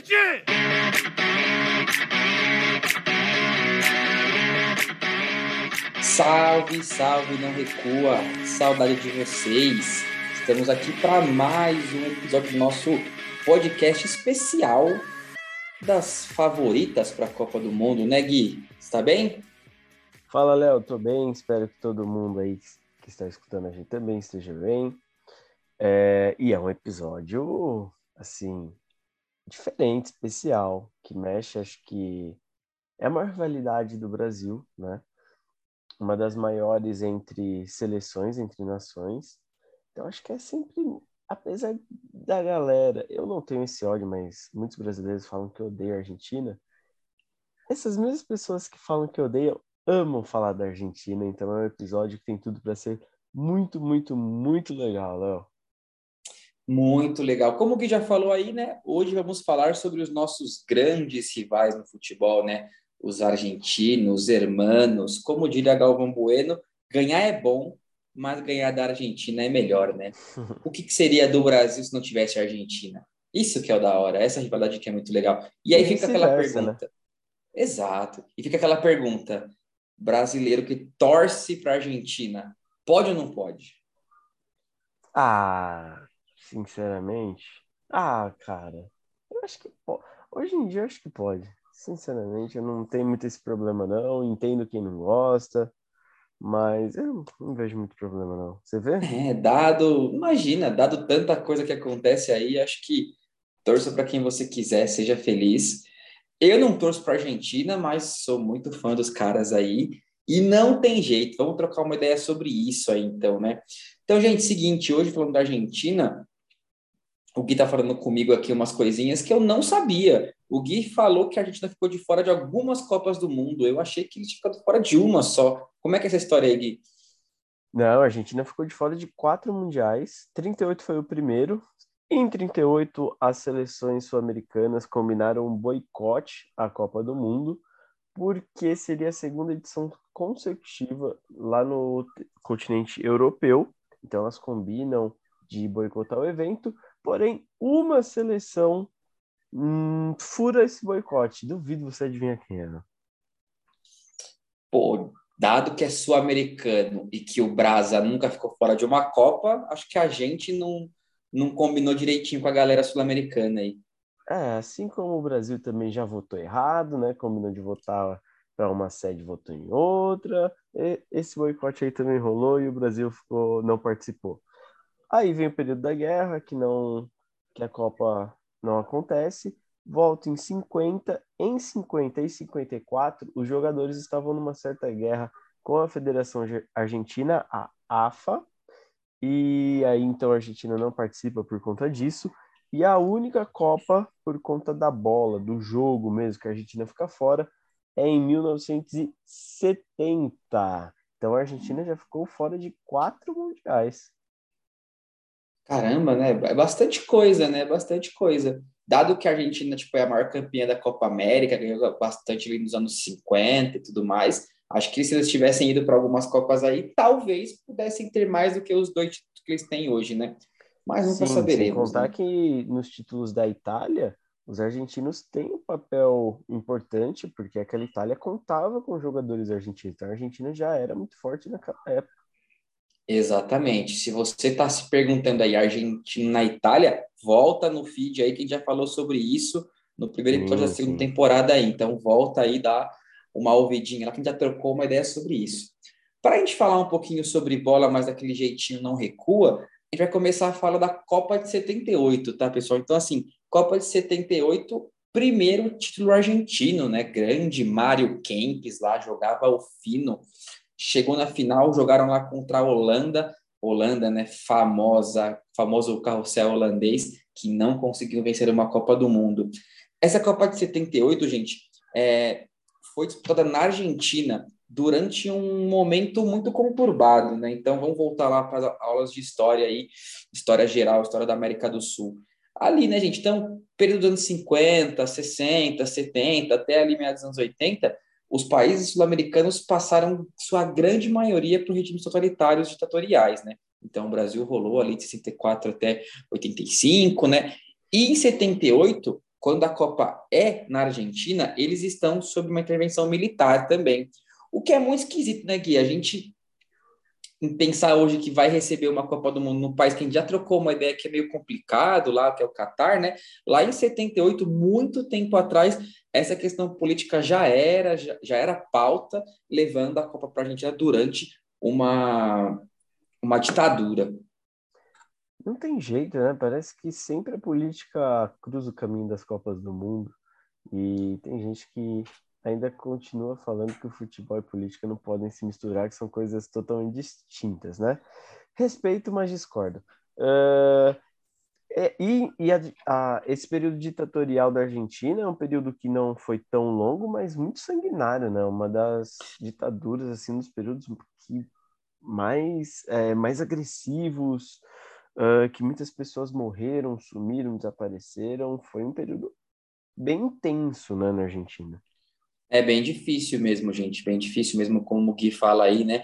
noite! Salve, salve, não recua. Saudade de vocês. Estamos aqui para mais um episódio do nosso podcast especial das favoritas para a Copa do Mundo, né, Gui? Está bem? Fala, Léo, tô bem. Espero que todo mundo aí que está escutando a gente também esteja bem. É, e é um episódio, assim, diferente, especial, que mexe, acho que é uma rivalidade do Brasil, né? Uma das maiores entre seleções, entre nações. Então, acho que é sempre, apesar da galera, eu não tenho esse ódio, mas muitos brasileiros falam que odeiam a Argentina. Essas mesmas pessoas que falam que odeiam amam falar da Argentina, então é um episódio que tem tudo para ser muito, muito, muito legal, Léo. Muito legal. Como o Gui já falou aí, né? Hoje vamos falar sobre os nossos grandes rivais no futebol, né? Os argentinos, os hermanos. Como diria Galvão Bueno, ganhar é bom, mas ganhar da Argentina é melhor, né? O que, que seria do Brasil se não tivesse a Argentina? Isso que é o da hora, essa rivalidade que é muito legal. E aí e fica aquela né? pergunta. Né? Exato. E fica aquela pergunta: brasileiro que torce para a Argentina, pode ou não pode? Ah, Sinceramente? Ah, cara, eu acho que pode. Hoje em dia eu acho que pode. Sinceramente, eu não tenho muito esse problema, não. Entendo quem não gosta, mas eu não vejo muito problema, não. Você vê? É, dado, imagina, dado tanta coisa que acontece aí, acho que torça para quem você quiser, seja feliz. Eu não torço para Argentina, mas sou muito fã dos caras aí. E não tem jeito, vamos trocar uma ideia sobre isso aí, então, né? Então, gente, seguinte, hoje falando da Argentina, o Gui está falando comigo aqui umas coisinhas que eu não sabia. O Gui falou que a Argentina ficou de fora de algumas Copas do Mundo. Eu achei que ele tinha ficado fora de uma só. Como é que é essa história aí, Gui? Não, a Argentina ficou de fora de quatro mundiais. 38 foi o primeiro. Em 38, as seleções sul-americanas combinaram um boicote à Copa do Mundo, porque seria a segunda edição consecutiva lá no continente europeu. Então, elas combinam de boicotar o evento Porém, uma seleção hum, fura esse boicote. Duvido você adivinhar quem era. Pô, dado que é sul-americano e que o Brasa nunca ficou fora de uma Copa, acho que a gente não, não combinou direitinho com a galera sul-americana aí. É, assim como o Brasil também já votou errado, né? Combinou de votar para uma sede, votou em outra. esse boicote aí também rolou e o Brasil ficou, não participou. Aí vem o período da guerra, que não que a Copa não acontece. Volta em 50, em 50 e 54, os jogadores estavam numa certa guerra com a Federação Argentina, a AFA, e aí então a Argentina não participa por conta disso. E a única Copa por conta da bola, do jogo mesmo, que a Argentina fica fora, é em 1970. Então a Argentina já ficou fora de quatro mundiais. Caramba, né? É bastante coisa, né? Bastante coisa. Dado que a Argentina tipo, é a maior campeã da Copa América, ganhou bastante ali nos anos 50 e tudo mais, acho que se eles tivessem ido para algumas Copas aí, talvez pudessem ter mais do que os dois títulos que eles têm hoje, né? Mas nunca Sim, saberemos. Sem contar né? que nos títulos da Itália, os argentinos têm um papel importante, porque aquela Itália contava com jogadores argentinos. Então a Argentina já era muito forte naquela época. Exatamente. Se você está se perguntando aí, Argentina na Itália, volta no feed aí que a gente já falou sobre isso no primeiro episódio sim, da segunda temporada aí. Então volta aí, dá uma ouvidinha lá que a gente já trocou uma ideia sobre isso. Para a gente falar um pouquinho sobre bola, mas daquele jeitinho não recua, a gente vai começar a falar da Copa de 78, tá, pessoal? Então, assim, Copa de 78, primeiro título argentino, né? Grande Mário Kempes lá, jogava o fino chegou na final, jogaram lá contra a Holanda, Holanda, né, famosa, famoso carrossel holandês, que não conseguiu vencer uma Copa do Mundo. Essa Copa de 78, gente, é, foi disputada na Argentina durante um momento muito conturbado, né? Então vamos voltar lá para as aulas de história aí, história geral, história da América do Sul. Ali, né, gente? Então, período dos anos 50, 60, 70, até ali meados dos anos 80, os países sul-americanos passaram sua grande maioria para regimes totalitários ditatoriais, né? Então, o Brasil rolou ali de 64 até 85, né? E em 78, quando a Copa é na Argentina, eles estão sob uma intervenção militar também. O que é muito esquisito, né, Gui? A gente pensar hoje que vai receber uma Copa do Mundo no país que a gente já trocou uma ideia que é meio complicado lá, que é o Catar, né? Lá em 78, muito tempo atrás, essa questão política já era, já, já era pauta, levando a Copa para a Argentina durante uma, uma ditadura. Não tem jeito, né? Parece que sempre a política cruza o caminho das Copas do Mundo. E tem gente que ainda continua falando que o futebol e política não podem se misturar, que são coisas totalmente distintas, né? Respeito, mas discordo. Uh, e, e a, a, esse período ditatorial da Argentina é um período que não foi tão longo, mas muito sanguinário, né? Uma das ditaduras, assim, dos períodos que mais, é, mais agressivos, uh, que muitas pessoas morreram, sumiram, desapareceram. Foi um período bem intenso, né, na Argentina. É bem difícil mesmo, gente, bem difícil mesmo, como o Gui fala aí, né?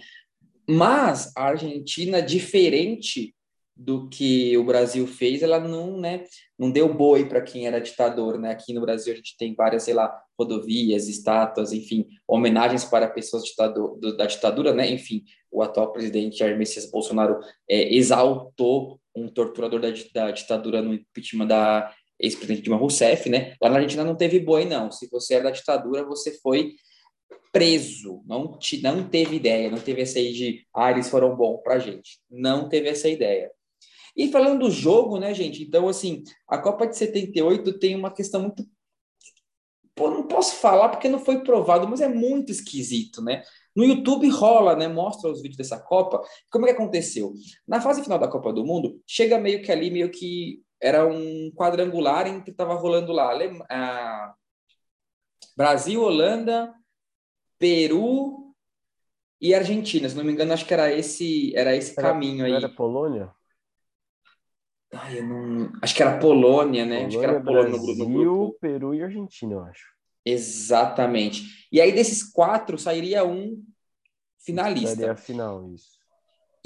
Mas a Argentina, diferente do que o Brasil fez, ela não, né, não deu boi para quem era ditador, né? Aqui no Brasil a gente tem várias, sei lá, rodovias, estátuas, enfim, homenagens para pessoas ditador, da ditadura, né? Enfim, o atual presidente Jair Messias Bolsonaro é, exaltou um torturador da, da ditadura no impeachment da ex-presidente Dilma Rousseff, né? Lá na Argentina não teve boi, não. Se você era da ditadura, você foi preso. Não, te, não teve ideia, não teve essa aí de, ah, eles foram bons pra gente. Não teve essa ideia. E falando do jogo, né, gente? Então, assim, a Copa de 78 tem uma questão muito. Pô, não posso falar porque não foi provado, mas é muito esquisito, né? No YouTube rola, né? Mostra os vídeos dessa Copa. Como é que aconteceu? Na fase final da Copa do Mundo, chega meio que ali, meio que era um quadrangular em que estava rolando lá a Brasil, Holanda, Peru e Argentina. Se não me engano, acho que era esse, era esse era, caminho aí. Era Polônia? Ai, não... Acho que era Polônia, né? Polônia, acho que era Polônia Brasil, no grupo. Peru e Argentina, eu acho. Exatamente. E aí desses quatro sairia um finalista. Seria a final, isso.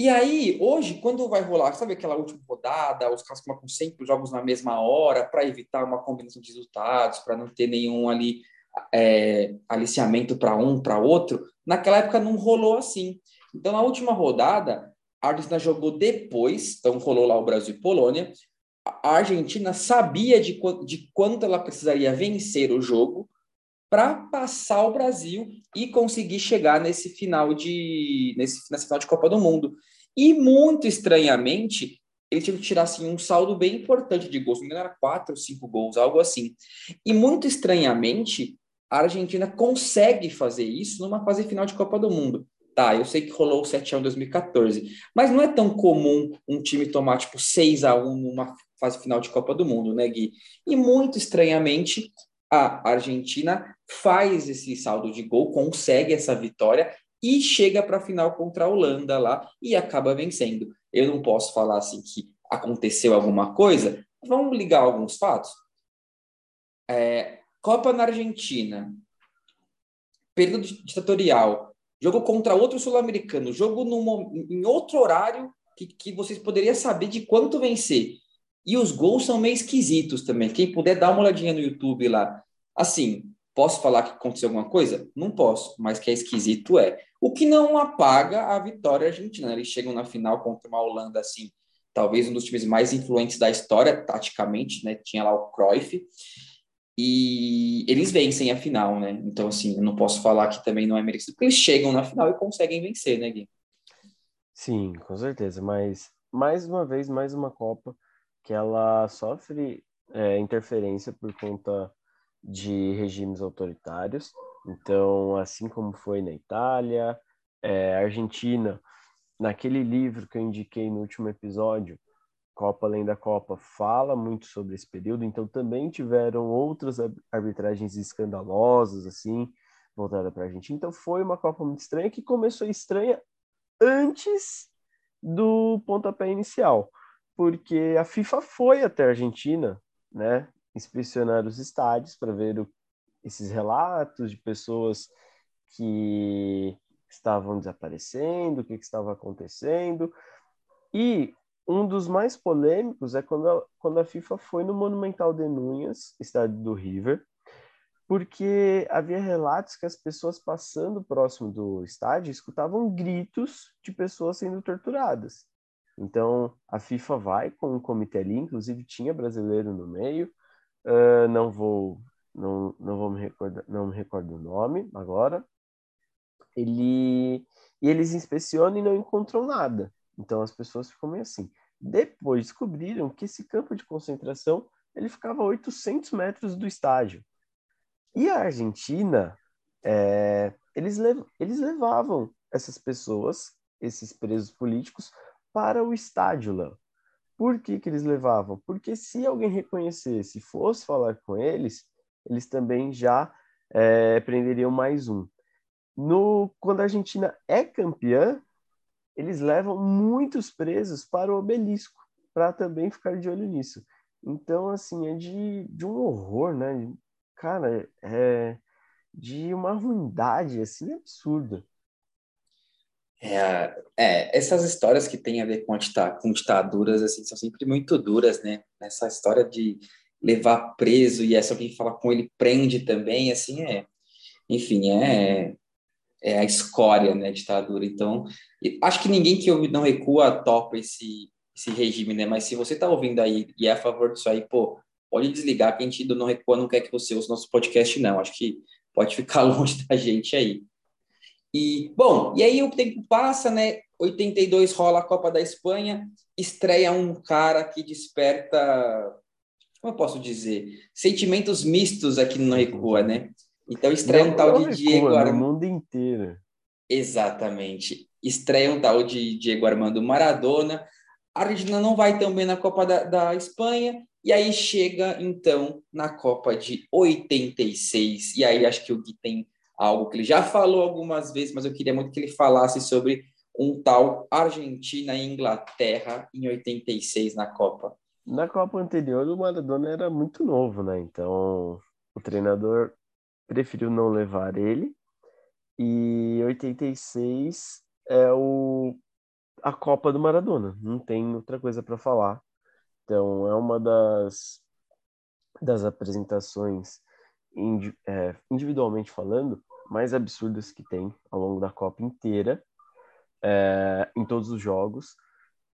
E aí, hoje, quando vai rolar, sabe aquela última rodada, os caras colocam sempre jogos na mesma hora para evitar uma combinação de resultados, para não ter nenhum ali é, aliciamento para um, para outro. Naquela época não rolou assim. Então, na última rodada, a Argentina jogou depois, então rolou lá o Brasil e Polônia. A Argentina sabia de, de quanto ela precisaria vencer o jogo para passar o Brasil e conseguir chegar nesse final de nesse, nessa final de Copa do Mundo. E muito estranhamente, ele tinha que tirar assim, um saldo bem importante de gols, não era quatro cinco gols, algo assim. E muito estranhamente, a Argentina consegue fazer isso numa fase final de Copa do Mundo. Tá, eu sei que rolou o 7x1 em 2014, mas não é tão comum um time tomar tipo 6 a 1 numa fase final de Copa do Mundo, né, Gui? E muito estranhamente, a Argentina faz esse saldo de gol, consegue essa vitória e chega para a final contra a Holanda lá e acaba vencendo. Eu não posso falar assim que aconteceu alguma coisa. Vamos ligar alguns fatos. É, Copa na Argentina, período ditatorial, jogo contra outro sul-americano, jogo num, em outro horário que, que vocês poderiam saber de quanto vencer. E os gols são meio esquisitos também. Quem puder dar uma olhadinha no YouTube lá. Assim, Posso falar que aconteceu alguma coisa? Não posso, mas que é esquisito é. O que não apaga a vitória argentina. Eles chegam na final contra uma Holanda, assim, talvez um dos times mais influentes da história, taticamente, né? Tinha lá o Cruyff. E eles vencem a final, né? Então, assim, eu não posso falar que também não é merecido, porque eles chegam na final e conseguem vencer, né, Gui? Sim, com certeza. Mas, mais uma vez, mais uma Copa que ela sofre é, interferência por conta de regimes autoritários. Então, assim como foi na Itália, é, Argentina, naquele livro que eu indiquei no último episódio, Copa Além da Copa, fala muito sobre esse período. Então, também tiveram outras arbitragens escandalosas, assim, voltada para a Argentina. Então, foi uma Copa muito estranha que começou estranha antes do pontapé inicial, porque a FIFA foi até a Argentina, né, inspecionar os estádios para ver o, esses relatos de pessoas que estavam desaparecendo, o que, que estava acontecendo. E um dos mais polêmicos é quando a, quando a FIFA foi no Monumental de Núñez, estádio do River, porque havia relatos que as pessoas passando próximo do estádio escutavam gritos de pessoas sendo torturadas. Então, a FIFA vai com um comitê ali, inclusive tinha brasileiro no meio, uh, não vou não, não vou me recordar, não me recordo o nome agora. Ele e eles inspecionam e não encontram nada. Então as pessoas ficam meio assim. Depois descobriram que esse campo de concentração ele ficava a 800 metros do estádio. E a Argentina, é, eles, lev eles levavam essas pessoas, esses presos políticos, para o estádio, Léo. Por que, que eles levavam? Porque se alguém reconhecesse, fosse falar com eles, eles também já é, prenderiam mais um. No, quando a Argentina é campeã, eles levam muitos presos para o obelisco, para também ficar de olho nisso. Então, assim, é de, de um horror, né? Cara, é de uma ruindade, assim, absurda. É, é, essas histórias que têm a ver com, com ditaduras, assim, são sempre muito duras, né? Essa história de levar preso e essa alguém fala com ele prende também, assim, é... Enfim, é, é a escória, né, ditadura. Então, acho que ninguém que não recua topa esse, esse regime, né? Mas se você está ouvindo aí e é a favor disso aí, pô, pode desligar que a gente do não recua não quer que você ouça nosso podcast, não. Acho que pode ficar longe da gente aí. E, bom, e aí o tempo passa, né? 82 rola a Copa da Espanha, estreia um cara que desperta, como eu posso dizer, sentimentos mistos aqui no Recua, né? Então estreia um tal de Diego Armando. No mundo inteiro. Exatamente. Estreia um tal de Diego Armando Maradona. A Argentina não vai tão bem na Copa da, da Espanha. E aí chega, então, na Copa de 86. E aí acho que o Gui tem algo que ele já falou algumas vezes, mas eu queria muito que ele falasse sobre um tal Argentina e Inglaterra em 86 na Copa. Na Copa anterior, o Maradona era muito novo, né? Então, o treinador preferiu não levar ele. E 86 é o a Copa do Maradona, não tem outra coisa para falar. Então, é uma das das apresentações é, individualmente falando mais absurdas que tem ao longo da Copa inteira, é, em todos os jogos.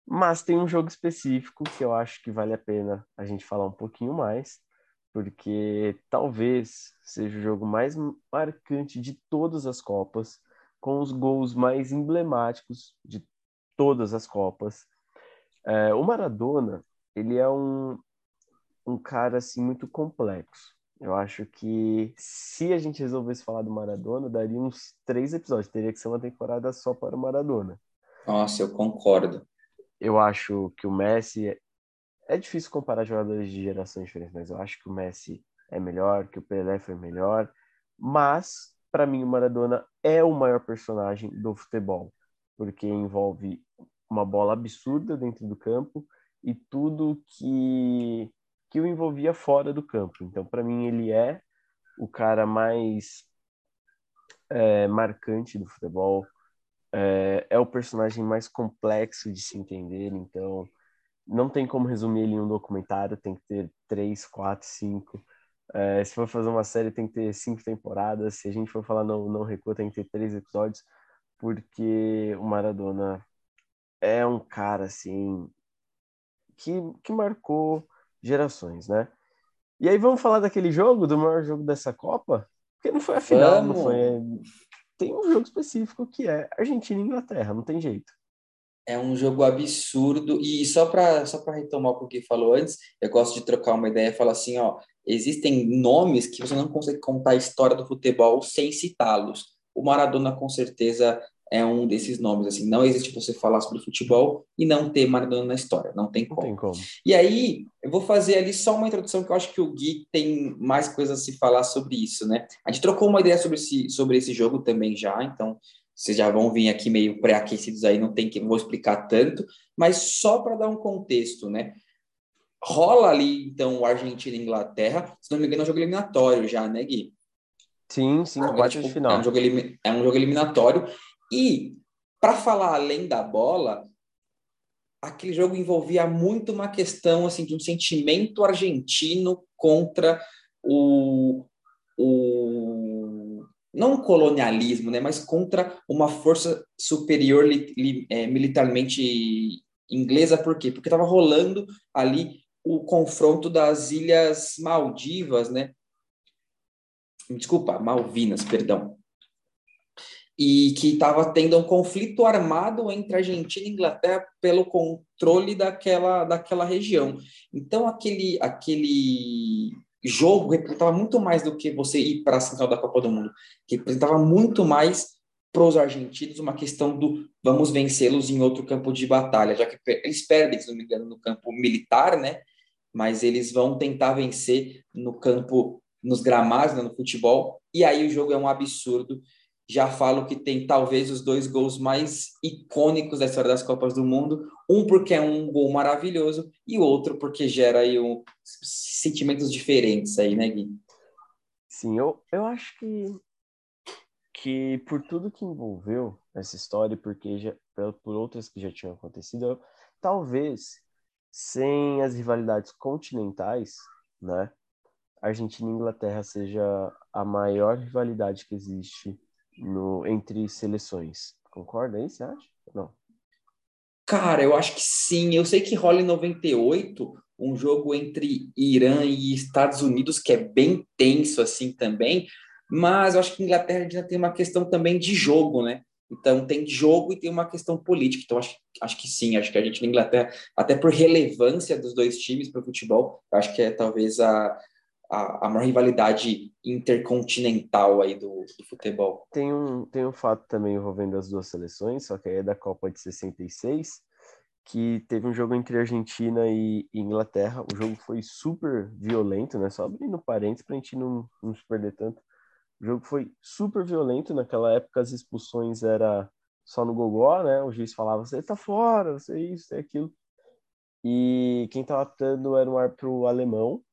Mas tem um jogo específico que eu acho que vale a pena a gente falar um pouquinho mais, porque talvez seja o jogo mais marcante de todas as Copas, com os gols mais emblemáticos de todas as Copas. É, o Maradona, ele é um, um cara assim muito complexo. Eu acho que se a gente resolvesse falar do Maradona, daria uns três episódios. Teria que ser uma temporada só para o Maradona. Nossa, eu concordo. Eu acho que o Messi é difícil comparar jogadores de gerações diferentes, mas eu acho que o Messi é melhor, que o Pelé foi melhor. Mas, para mim, o Maradona é o maior personagem do futebol, porque envolve uma bola absurda dentro do campo e tudo que, que o envolvia fora do campo. Então, para mim, ele é o cara mais é, marcante do futebol, é, é o personagem mais complexo de se entender. Então, não tem como resumir ele em um documentário, tem que ter três, quatro, cinco. É, se for fazer uma série, tem que ter cinco temporadas. Se a gente for falar não, não recua, tem que ter três episódios, porque o Maradona é um cara assim que, que marcou gerações, né? E aí vamos falar daquele jogo, do maior jogo dessa Copa? Porque não foi a final, não foi. Tem um jogo específico que é Argentina e Inglaterra, não tem jeito é um jogo absurdo. E só para só retomar o que falou antes, eu gosto de trocar uma ideia e falar assim, ó, existem nomes que você não consegue contar a história do futebol sem citá-los. O Maradona com certeza é um desses nomes, assim, não existe você falar sobre futebol e não ter Maradona na história, não tem como. Não tem como. E aí, eu vou fazer ali só uma introdução que eu acho que o Gui tem mais coisas a se falar sobre isso, né? A gente trocou uma ideia sobre esse, sobre esse jogo também já, então vocês já vão vir aqui meio pré-aquecidos aí, não tem que vou explicar tanto, mas só para dar um contexto, né? Rola ali, então, o Argentina e Inglaterra, se não me engano, é um jogo eliminatório já, né, Gui? Sim, sim, é, tipo, de final. É um, jogo, é um jogo eliminatório. E, para falar além da bola, aquele jogo envolvia muito uma questão assim de um sentimento argentino contra o, o não colonialismo, né, mas contra uma força superior li, li, é, militarmente inglesa, por quê? Porque estava rolando ali o confronto das Ilhas Maldivas, né? Desculpa, Malvinas, perdão. E que estava tendo um conflito armado entre Argentina e Inglaterra pelo controle daquela, daquela região. Então, aquele, aquele jogo representava muito mais do que você ir para a central da Copa do Mundo, representava muito mais para os argentinos uma questão do vamos vencê-los em outro campo de batalha, já que eles perdem, se não me engano, no campo militar, né? Mas eles vão tentar vencer no campo, nos gramados, né? no futebol, e aí o jogo é um absurdo. Já falo que tem talvez os dois gols mais icônicos da história das Copas do Mundo, um porque é um gol maravilhoso e outro porque gera aí um, sentimentos diferentes aí, né, Gui? Sim, eu, eu acho que que por tudo que envolveu essa história, porque já por outras que já tinham acontecido, talvez sem as rivalidades continentais, né, Argentina e Inglaterra seja a maior rivalidade que existe no entre seleções. Concorda aí, você acha? Não. Cara, eu acho que sim. Eu sei que rola em 98 um jogo entre Irã e Estados Unidos que é bem tenso assim também, mas eu acho que Inglaterra já tem uma questão também de jogo, né? Então tem jogo e tem uma questão política. Então acho, acho que sim, acho que a gente na Inglaterra, até por relevância dos dois times para o futebol, acho que é talvez a, a, a maior rivalidade intercontinental aí do, do, futebol. Tem um, tem um fato também envolvendo as duas seleções, só que aí é da Copa de 66, que teve um jogo entre Argentina e, Inglaterra. O jogo foi super violento, né? Só abrindo parênteses para a gente não, não se perder tanto. O jogo foi super violento. Naquela época, as expulsões era só no gogó, né? O juiz falava, você tá fora, você é isso, você é aquilo. E quem tava apitando era um árbitro alemão.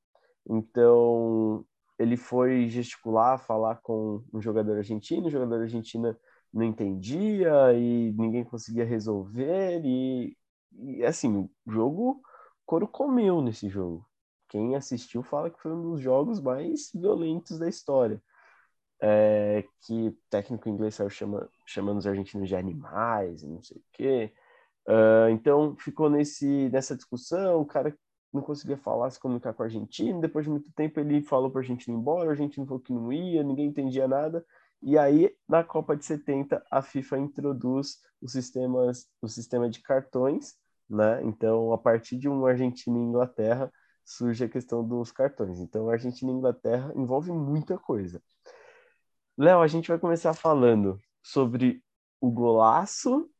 Então, ele foi gesticular, falar com um jogador argentino, o jogador argentino não entendia e ninguém conseguia resolver. E, e assim, o jogo, couro comeu nesse jogo. Quem assistiu fala que foi um dos jogos mais violentos da história é, que técnico inglês saiu chama, chamando os argentinos de animais, não sei o quê. Uh, então ficou nesse, nessa discussão, o cara não conseguia falar, se comunicar com o argentino, depois de muito tempo ele falou para a argentino ir embora, o argentino falou que não ia, ninguém entendia nada, e aí na Copa de 70 a FIFA introduz o sistema, o sistema de cartões, né? Então a partir de um Argentina e Inglaterra surge a questão dos cartões. Então Argentina e Inglaterra envolve muita coisa. Léo, a gente vai começar falando sobre o golaço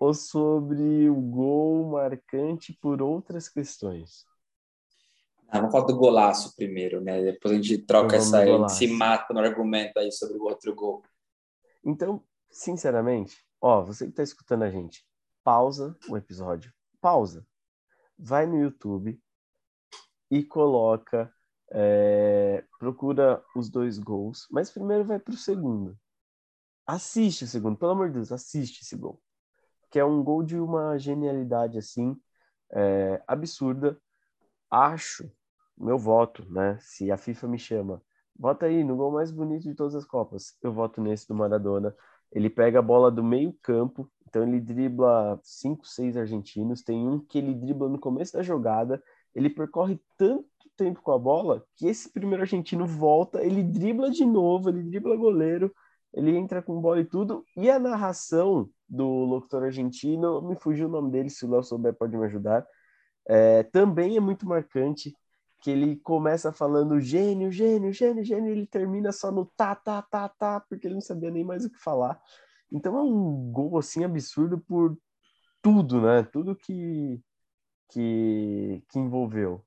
ou sobre o gol marcante por outras questões? Ah, vamos falar do golaço primeiro, né? Depois a gente troca essa aí, se mata no argumento aí sobre o outro gol. Então, sinceramente, ó, você que está escutando a gente, pausa o episódio, pausa, vai no YouTube e coloca é, procura os dois gols, mas primeiro vai para o segundo. Assiste o segundo, pelo amor de Deus, assiste esse gol. Que é um gol de uma genialidade assim, é, absurda. Acho, meu voto, né? Se a FIFA me chama, vota aí no gol mais bonito de todas as Copas. Eu voto nesse do Maradona. Ele pega a bola do meio campo, então ele dribla cinco, seis argentinos. Tem um que ele dribla no começo da jogada. Ele percorre tanto tempo com a bola que esse primeiro argentino volta, ele dribla de novo, ele dribla goleiro, ele entra com bola e tudo. E a narração do locutor argentino, me fugiu o nome dele, se o Léo souber pode me ajudar, é, também é muito marcante, que ele começa falando gênio, gênio, gênio, gênio, e ele termina só no tá, tá, tá, tá, porque ele não sabia nem mais o que falar. Então é um gol assim absurdo por tudo, né? Tudo que que, que envolveu.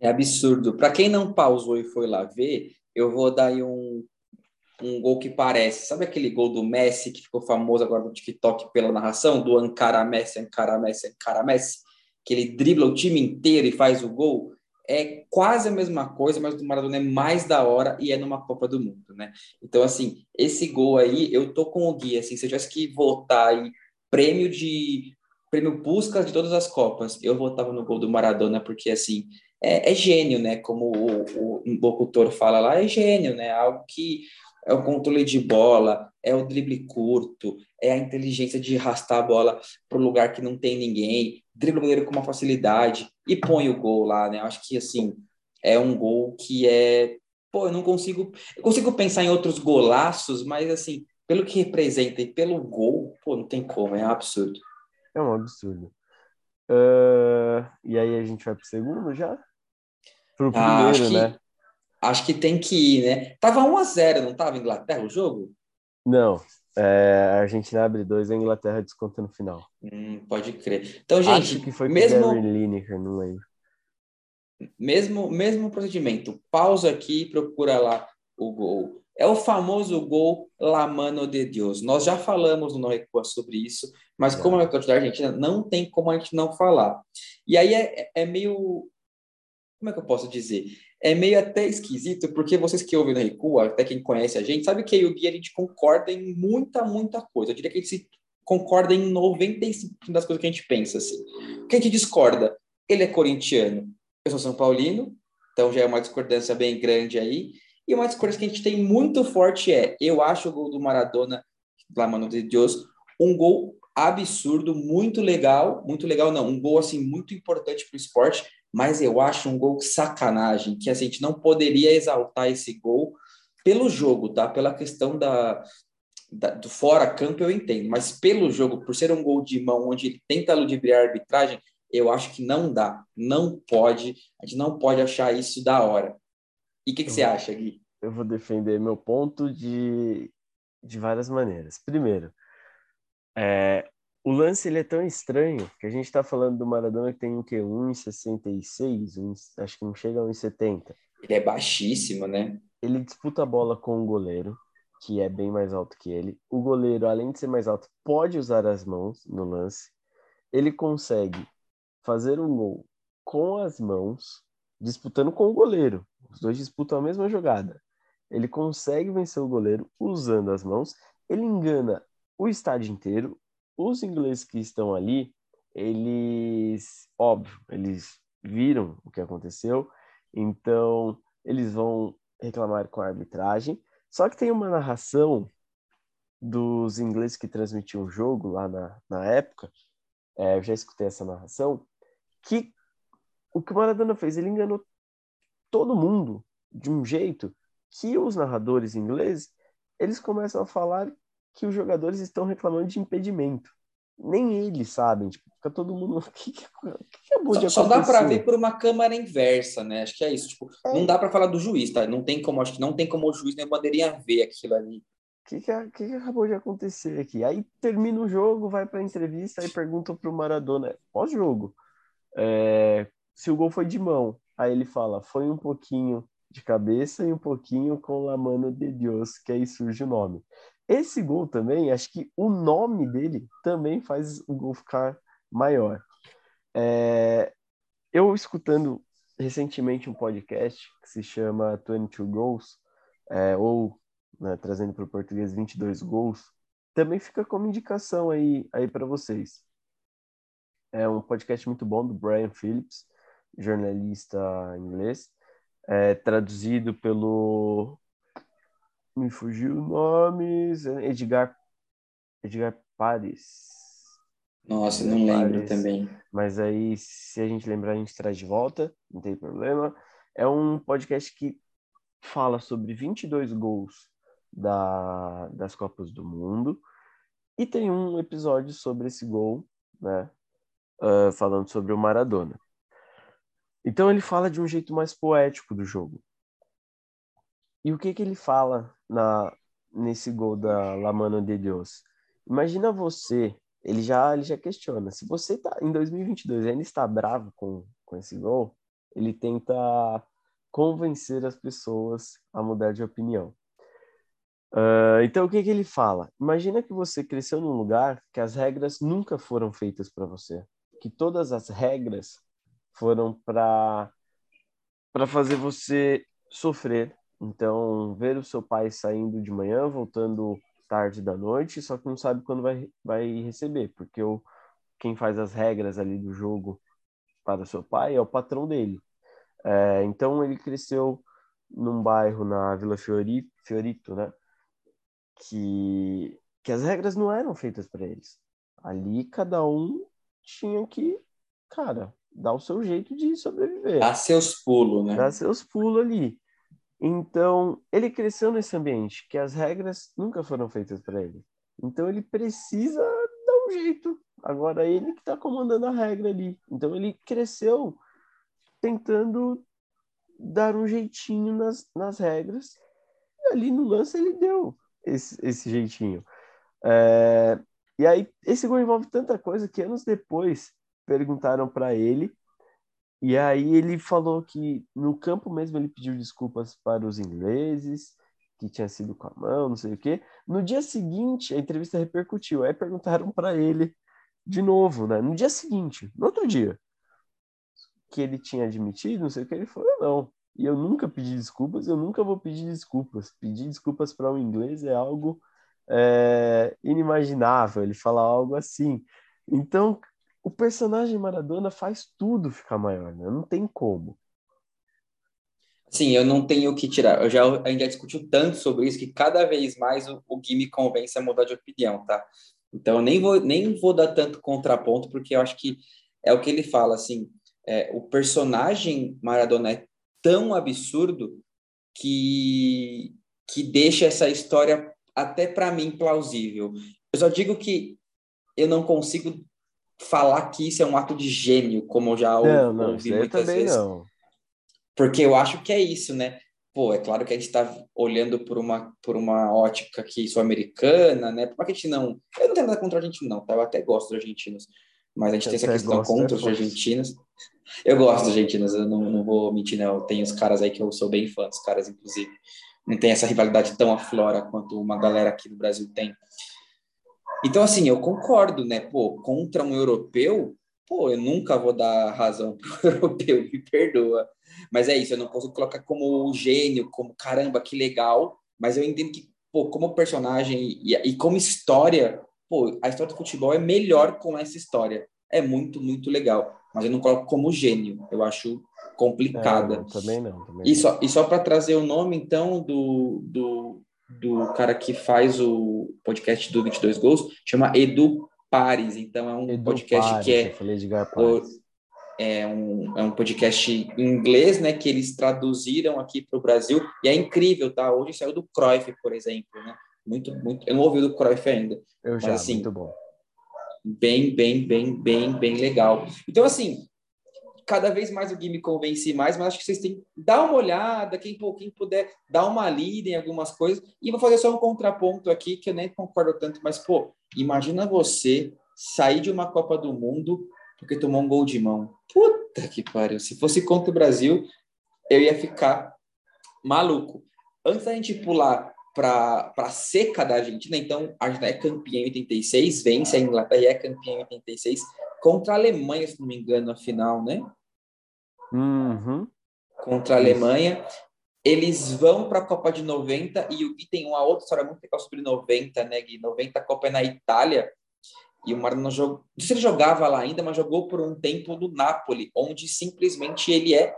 É absurdo. Para quem não pausou e foi lá ver, eu vou dar aí um, um gol que parece. Sabe aquele gol do Messi que ficou famoso agora no TikTok pela narração? Do Ancara Messi, Ancara Messi, Ancara Messi? Que ele dribla o time inteiro e faz o gol. É quase a mesma coisa, mas do Maradona é mais da hora e é numa Copa do Mundo, né? Então, assim, esse gol aí, eu tô com o Gui, assim, se eu tivesse que votar aí prêmio de prêmio Puskas de todas as Copas. Eu votava no gol do Maradona porque, assim, é, é gênio, né? Como o, o, o locutor fala lá, é gênio, né? Algo que é o controle de bola, é o drible curto, é a inteligência de arrastar a bola para o lugar que não tem ninguém, dribla o goleiro com uma facilidade e põe o gol lá, né? Acho que, assim, é um gol que é... Pô, eu não consigo... Eu consigo pensar em outros golaços, mas, assim, pelo que representa e pelo gol, pô, não tem como, é um absurdo. É um absurdo. Uh, e aí a gente vai pro segundo já? Pro primeiro, ah, que, né? Acho que tem que ir, né? Tava 1x0, não tava Inglaterra o jogo? Não. É, a Argentina abre dois e a Inglaterra desconta no final. Hum, pode crer. Então, gente, acho que foi mesmo... Gary Lineker, não lembro. Mesmo, mesmo procedimento. Pausa aqui e procura lá o gol. É o famoso gol La Mano de Deus. Nós já falamos no Não Recua sobre isso, mas como é o da Argentina, não tem como a gente não falar. E aí é, é meio. Como é que eu posso dizer? É meio até esquisito, porque vocês que ouvem no Recua, até quem conhece a gente, sabe que eu e o Gui a gente concorda em muita, muita coisa. Eu diria que a gente concorda em 95% das coisas que a gente pensa. Assim. O que a gente discorda? Ele é corintiano, eu sou São Paulino, então já é uma discordância bem grande aí. E uma coisas que a gente tem muito forte é, eu acho o gol do Maradona, lá Mano de Deus, um gol absurdo, muito legal, muito legal não, um gol assim muito importante para o esporte, mas eu acho um gol sacanagem, que a gente não poderia exaltar esse gol pelo jogo, tá? Pela questão da, da, do fora campo eu entendo, mas pelo jogo, por ser um gol de mão onde ele tenta ludibriar a arbitragem, eu acho que não dá, não pode, a gente não pode achar isso da hora. E o que, que você acha, Gui? Eu vou defender meu ponto de, de várias maneiras. Primeiro, é, o lance ele é tão estranho que a gente está falando do Maradona que tem o quê? 1,66? 1, acho que não chega a 1,70. Ele é baixíssimo, né? Ele disputa a bola com o goleiro, que é bem mais alto que ele. O goleiro, além de ser mais alto, pode usar as mãos no lance. Ele consegue fazer um gol com as mãos, disputando com o goleiro. Os dois disputam a mesma jogada. Ele consegue vencer o goleiro usando as mãos. Ele engana o estádio inteiro. Os ingleses que estão ali, eles, óbvio, eles viram o que aconteceu. Então, eles vão reclamar com a arbitragem. Só que tem uma narração dos ingleses que transmitiam o jogo lá na, na época. É, eu já escutei essa narração. Que o que o Maradona fez, ele enganou todo mundo de um jeito que os narradores ingleses eles começam a falar que os jogadores estão reclamando de impedimento. Nem eles sabem, tipo, fica todo mundo. O que, que, que acabou só, de Só dá para ver por uma câmera inversa, né? Acho que é isso. Tipo, é. Não dá para falar do juiz, tá? Não tem como, acho que não tem como o juiz nem poderia ver aquilo ali. O que, que, que, que acabou de acontecer aqui? Aí termina o jogo, vai para a entrevista e pergunta para o Maradona, pós-jogo, é, se o gol foi de mão. Aí ele fala, foi um pouquinho de cabeça e um pouquinho com La Mano de Deus, que aí surge o nome. Esse gol também, acho que o nome dele também faz o gol ficar maior. É, eu escutando recentemente um podcast que se chama 22 Goals, é, ou né, trazendo para o português 22 gols, também fica como indicação aí, aí para vocês. É um podcast muito bom do Brian Phillips, jornalista inglês, é, traduzido pelo. Me fugiu o nome. Edgar, Edgar Pares. Nossa, não lembro também. Mas aí, se a gente lembrar, a gente traz de volta, não tem problema. É um podcast que fala sobre 22 gols da, das Copas do Mundo. E tem um episódio sobre esse gol, né? Uh, falando sobre o Maradona. Então ele fala de um jeito mais poético do jogo. E o que que ele fala na nesse gol da La Mano de Deus? Imagina você, ele já ele já questiona, se você tá em 2022 ainda está bravo com com esse gol, ele tenta convencer as pessoas a mudar de opinião. Uh, então, o que, que ele fala? Imagina que você cresceu num lugar que as regras nunca foram feitas para você, que todas as regras foram para para fazer você sofrer. Então, ver o seu pai saindo de manhã, voltando tarde da noite, só que não sabe quando vai, vai receber, porque o quem faz as regras ali do jogo para seu pai é o patrão dele. É, então ele cresceu num bairro na Vila Fiorito, Fiorito né? Que, que as regras não eram feitas para eles. Ali cada um tinha que, cara, dar o seu jeito de sobreviver. Dar seus pulos, né? Dar seus pulos ali. Então, ele cresceu nesse ambiente que as regras nunca foram feitas para ele. Então, ele precisa dar um jeito. Agora, ele que está comandando a regra ali. Então, ele cresceu tentando dar um jeitinho nas, nas regras. E ali no lance ele deu esse, esse jeitinho. É, e aí, esse gol envolve tanta coisa que anos depois perguntaram para ele. E aí ele falou que no campo mesmo ele pediu desculpas para os ingleses, que tinha sido com a mão, não sei o quê. No dia seguinte, a entrevista repercutiu. Aí perguntaram para ele de novo, né? No dia seguinte, no outro dia, que ele tinha admitido, não sei o que, ele falou, não. E eu nunca pedi desculpas, eu nunca vou pedir desculpas. Pedir desculpas para um inglês é algo é, inimaginável, ele fala algo assim. Então, o personagem Maradona faz tudo ficar maior, né? Não tem como. Sim, eu não tenho o que tirar. Eu já, a gente já discutiu tanto sobre isso que cada vez mais o, o Gui me convence a mudar de opinião, tá? Então, eu nem vou, nem vou dar tanto contraponto, porque eu acho que é o que ele fala, assim, é, o personagem Maradona é tão absurdo que, que deixa essa história até para mim plausível. Eu só digo que eu não consigo falar que isso é um ato de gênio, como já não, não, ouvi muitas vezes. Não. Porque eu acho que é isso, né? Pô, é claro que a gente está olhando por uma, por uma ótica aqui sul-americana, né? Por que a gente não. Eu não tenho nada contra o argentino, não, tá? Eu até gosto dos argentinos. Mas a gente eu tem essa questão contra os argentinos. Eu gosto dos argentinos, eu não, não vou mentir, não. Tem os caras aí que eu sou bem fã dos caras, inclusive. Não tem essa rivalidade tão aflora quanto uma galera aqui do Brasil tem. Então, assim, eu concordo, né? Pô, contra um europeu, pô, eu nunca vou dar razão pro europeu, me perdoa. Mas é isso, eu não posso colocar como gênio, como caramba, que legal, mas eu entendo que, pô, como personagem e, e como história, pô, a história do futebol é melhor com essa história. É muito, muito legal. Mas eu não coloco como gênio, eu acho complicada. É, não, também não. Também e só, e só para trazer o nome, então, do, do do cara que faz o podcast do 22 Gols, chama Edu Pares. Então é um Edu podcast Pares, que é, o, é, um, é um podcast em inglês, né? Que eles traduziram aqui para o Brasil e é incrível, tá? Hoje saiu do Cruyff, por exemplo, né? Muito, muito. Eu não ouvi do Cruyff ainda. Eu já, mas, assim, muito bom. Bem, bem, bem, bem, bem legal. Então, assim, cada vez mais o Gui me convence mais, mas acho que vocês têm que dar uma olhada, quem, quem puder dar uma lida em algumas coisas. E vou fazer só um contraponto aqui, que eu nem concordo tanto, mas, pô, imagina você sair de uma Copa do Mundo porque tomou um gol de mão. Puta que pariu. Se fosse contra o Brasil, eu ia ficar maluco. Antes da gente pular para a seca da Argentina, então a Argentina é campeã em 86, vence a Inglaterra e é campeã em 86 contra a Alemanha, se não me engano, a final, né? Uhum. Contra a Alemanha. Eles vão para a Copa de 90 e o Gui tem uma outra história muito legal sobre 90, né, Gui? 90 a Copa é na Itália e o Maradona jogou, não sei se ele jogava lá ainda, mas jogou por um tempo no Napoli, onde simplesmente ele é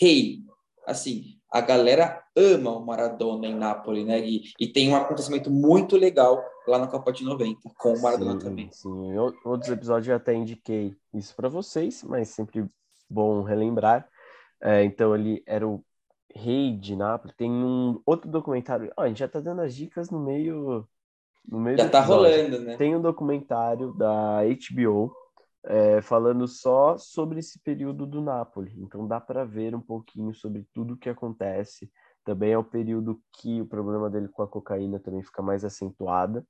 rei. Assim, a galera ama o Maradona em Napoli, né, Gui? E tem um acontecimento muito legal lá na Copa de 90, com o Maradona sim, também. Sim, em outros episódios eu até indiquei isso para vocês, mas sempre bom relembrar. É, então ele era o rei de Nápoles. Tem um outro documentário. A gente já tá dando as dicas no meio. No meio já tá rolando, né? Tem um documentário da HBO é, falando só sobre esse período do Nápoles. Então dá para ver um pouquinho sobre tudo o que acontece. Também é o período que o problema dele com a cocaína também fica mais acentuada.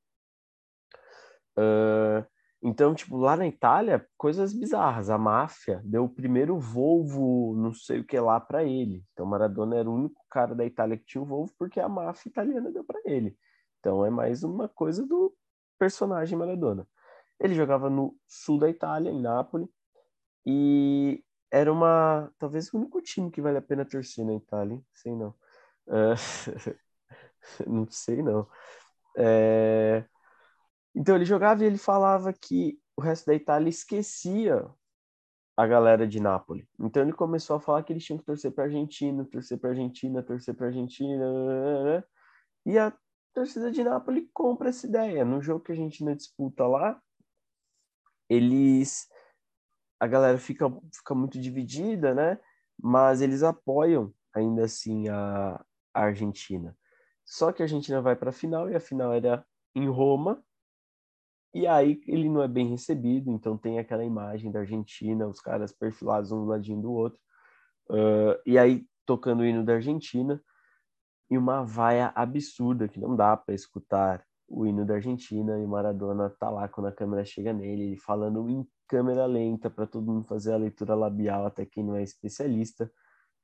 Uh, então, tipo, lá na Itália, coisas bizarras. A máfia deu o primeiro Volvo, não sei o que lá, para ele. Então, Maradona era o único cara da Itália que tinha um Volvo porque a máfia italiana deu para ele. Então, é mais uma coisa do personagem Maradona. Ele jogava no sul da Itália, em Nápoles, e era uma. Talvez o único time que vale a pena torcer na Itália, sei não. Uh, não sei não. É, então ele jogava e ele falava que o resto da Itália esquecia a galera de Nápoles. Então ele começou a falar que eles tinham que torcer para Argentina, torcer para Argentina, torcer para Argentina. E a torcida de Nápoles compra essa ideia. No jogo que a Argentina disputa lá, eles a galera fica, fica muito dividida, né? Mas eles apoiam ainda assim a, a Argentina. Só que a Argentina vai para a final e a final era em Roma. E aí ele não é bem recebido, então tem aquela imagem da Argentina, os caras perfilados um ladinho do outro. Uh, e aí tocando o hino da Argentina e uma vaia absurda que não dá para escutar o hino da Argentina e o Maradona tá lá quando a câmera chega nele, ele falando em câmera lenta para todo mundo fazer a leitura labial, até quem não é especialista,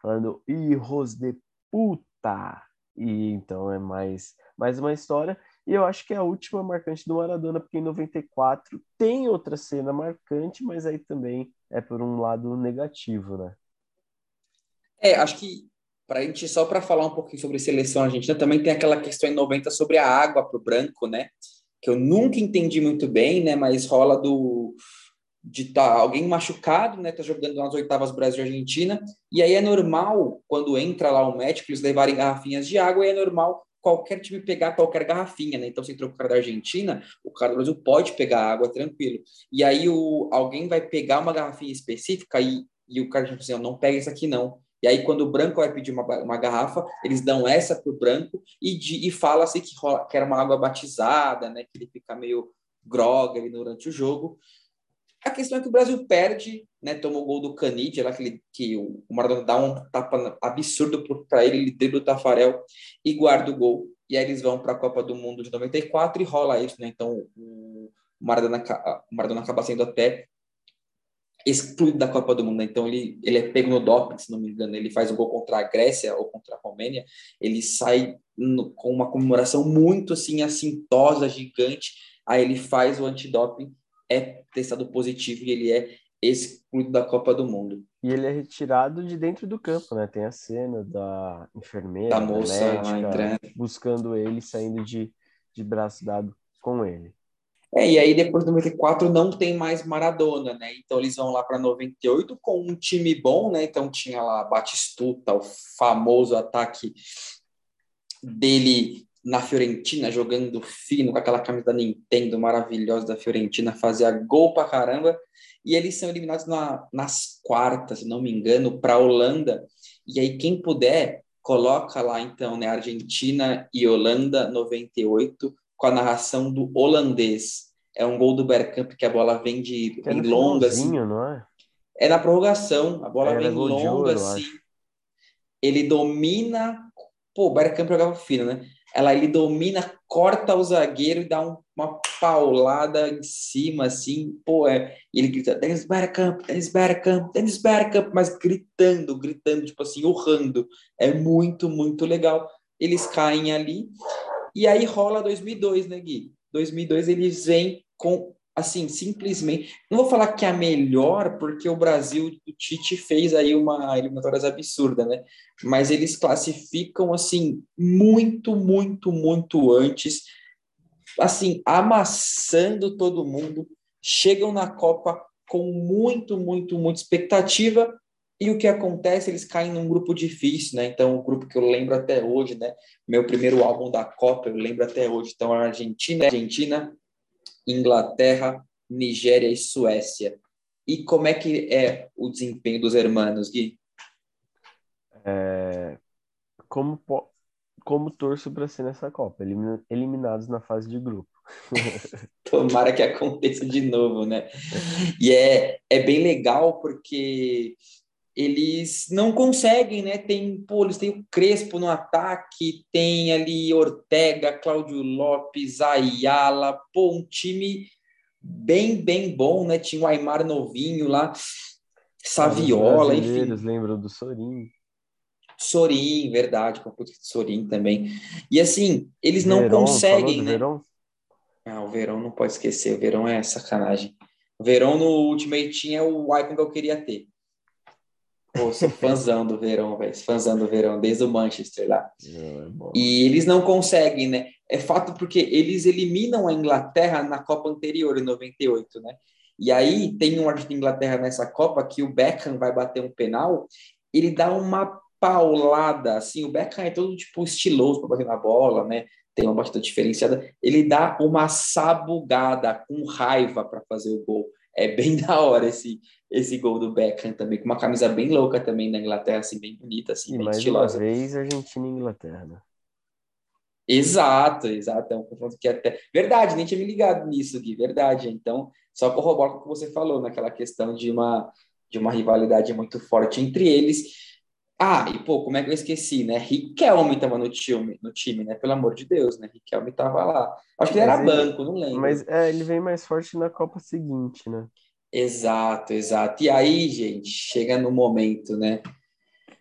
falando hijos de puta. E então é mais mais uma história e eu acho que é a última marcante do Maradona, porque em 94 tem outra cena marcante, mas aí também é por um lado negativo, né? É, acho que para a gente, só para falar um pouquinho sobre seleção argentina, também tem aquela questão em 90 sobre a água para o branco, né? Que eu nunca entendi muito bem, né? Mas rola do de estar tá alguém machucado, né? Tá jogando nas oitavas Brasil e Argentina, e aí é normal quando entra lá o médico eles levarem garrafinhas de água, e é normal qualquer time pegar qualquer garrafinha, né? Então, se entrou o cara da Argentina, o cara do Brasil pode pegar água tranquilo. E aí o, alguém vai pegar uma garrafinha específica e, e o cara diz assim, não pega isso aqui não. E aí, quando o branco vai pedir uma, uma garrafa, eles dão essa para o branco e, e fala-se que, que era uma água batizada, né? Que ele fica meio grog ali durante o jogo. A questão é que o Brasil perde, né? Toma o gol do Canidia, lá que, ele, que o Maradona dá um tapa absurdo para ele, ele dribla o Tafarel e guarda o gol. E aí eles vão para a Copa do Mundo de 94 e rola isso, né? Então o Maradona, o Maradona acaba sendo até excluído da Copa do Mundo. Né? Então ele, ele é pego no doping, se não me engano. Ele faz o gol contra a Grécia ou contra a Romênia. Ele sai no, com uma comemoração muito assim, assintosa, gigante. Aí ele faz o antidoping, é testado positivo e ele é excluído da Copa do Mundo. E ele é retirado de dentro do campo, né? Tem a cena da enfermeira, da moça da médica, buscando ele, saindo de, de braço dado com ele. É, e aí depois de 94 não tem mais Maradona, né? Então eles vão lá para 98 com um time bom, né? Então tinha lá Batistuta, o famoso ataque dele na Fiorentina, jogando fino com aquela camisa da Nintendo maravilhosa da Fiorentina, fazia gol pra caramba. E eles são eliminados na, nas quartas, se não me engano, para a Holanda. E aí quem puder coloca lá então, né, Argentina e Holanda 98 com a narração do holandês. É um gol do Bergkamp que a bola vem de em longa assim. É? é na prorrogação, a bola é, vem longa ouro, assim. Ele domina, pô, o Bergkamp jogava fino, né? Ela ele domina, corta o zagueiro e dá um, uma paulada em cima assim, pô, é, e ele grita Dennis Bergkamp, Dennis Bergkamp, Dennis Bergkamp, mas gritando, gritando, tipo assim, urrando. É muito, muito legal. Eles caem ali e aí rola 2002, né, Gui? 2002 eles vêm com, assim, simplesmente. Não vou falar que é a melhor, porque o Brasil, o Tite fez aí uma eliminatórias absurda, né? Mas eles classificam, assim, muito, muito, muito antes, assim, amassando todo mundo, chegam na Copa com muito, muito, muita expectativa e o que acontece? Eles caem num grupo difícil, né? Então, o grupo que eu lembro até hoje, né? Meu primeiro álbum da Copa, eu lembro até hoje. Então, a Argentina, Argentina, Inglaterra, Nigéria e Suécia. E como é que é o desempenho dos hermanos, Gui? É... Como, como torço para ser nessa Copa? Eliminados na fase de grupo. Tomara que aconteça de novo, né? E é, é bem legal porque eles não conseguem, né? Tem, pô, eles têm o Crespo no ataque, tem ali Ortega, Cláudio Lopes, Ayala, pô, um time bem, bem bom, né? Tinha o Aymar novinho lá, Saviola, enfim. lembram do Sorin. Sorin, verdade, com o Sorin também. E assim, eles não Verão, conseguem, né? Verão? Ah, o Verão não pode esquecer, o Verão é sacanagem. O Verão no Ultimate Team é o icon que eu queria ter. Pô, sou fãzão do Verão, velho. Fãzão do Verão, desde o Manchester lá. É e eles não conseguem, né? É fato porque eles eliminam a Inglaterra na Copa anterior, em 98, né? E aí tem um Argentina Inglaterra nessa Copa que o Beckham vai bater um penal, ele dá uma paulada, assim, o Beckham é todo tipo estiloso para bater na bola, né? Tem uma batida diferenciada. Ele dá uma sabugada com raiva para fazer o gol. É bem da hora esse esse gol do Beckham também, com uma camisa bem louca também da Inglaterra, assim, bem bonita, assim, e bem mais estilosa. uma vez, Argentina e Inglaterra, né? Exato, exato. É um confronto que até. Verdade, nem tinha me ligado nisso, Gui, verdade. Então, só corrobora com o que você falou, naquela questão de uma, de uma rivalidade muito forte entre eles. Ah, e pô, como é que eu esqueci, né? Riquelme estava no time, no time, né? Pelo amor de Deus, né? Riquelme estava lá. Acho que ele era ele, banco, não lembro. Mas é, ele vem mais forte na Copa seguinte, né? Exato, exato. E aí, gente, chega no momento, né?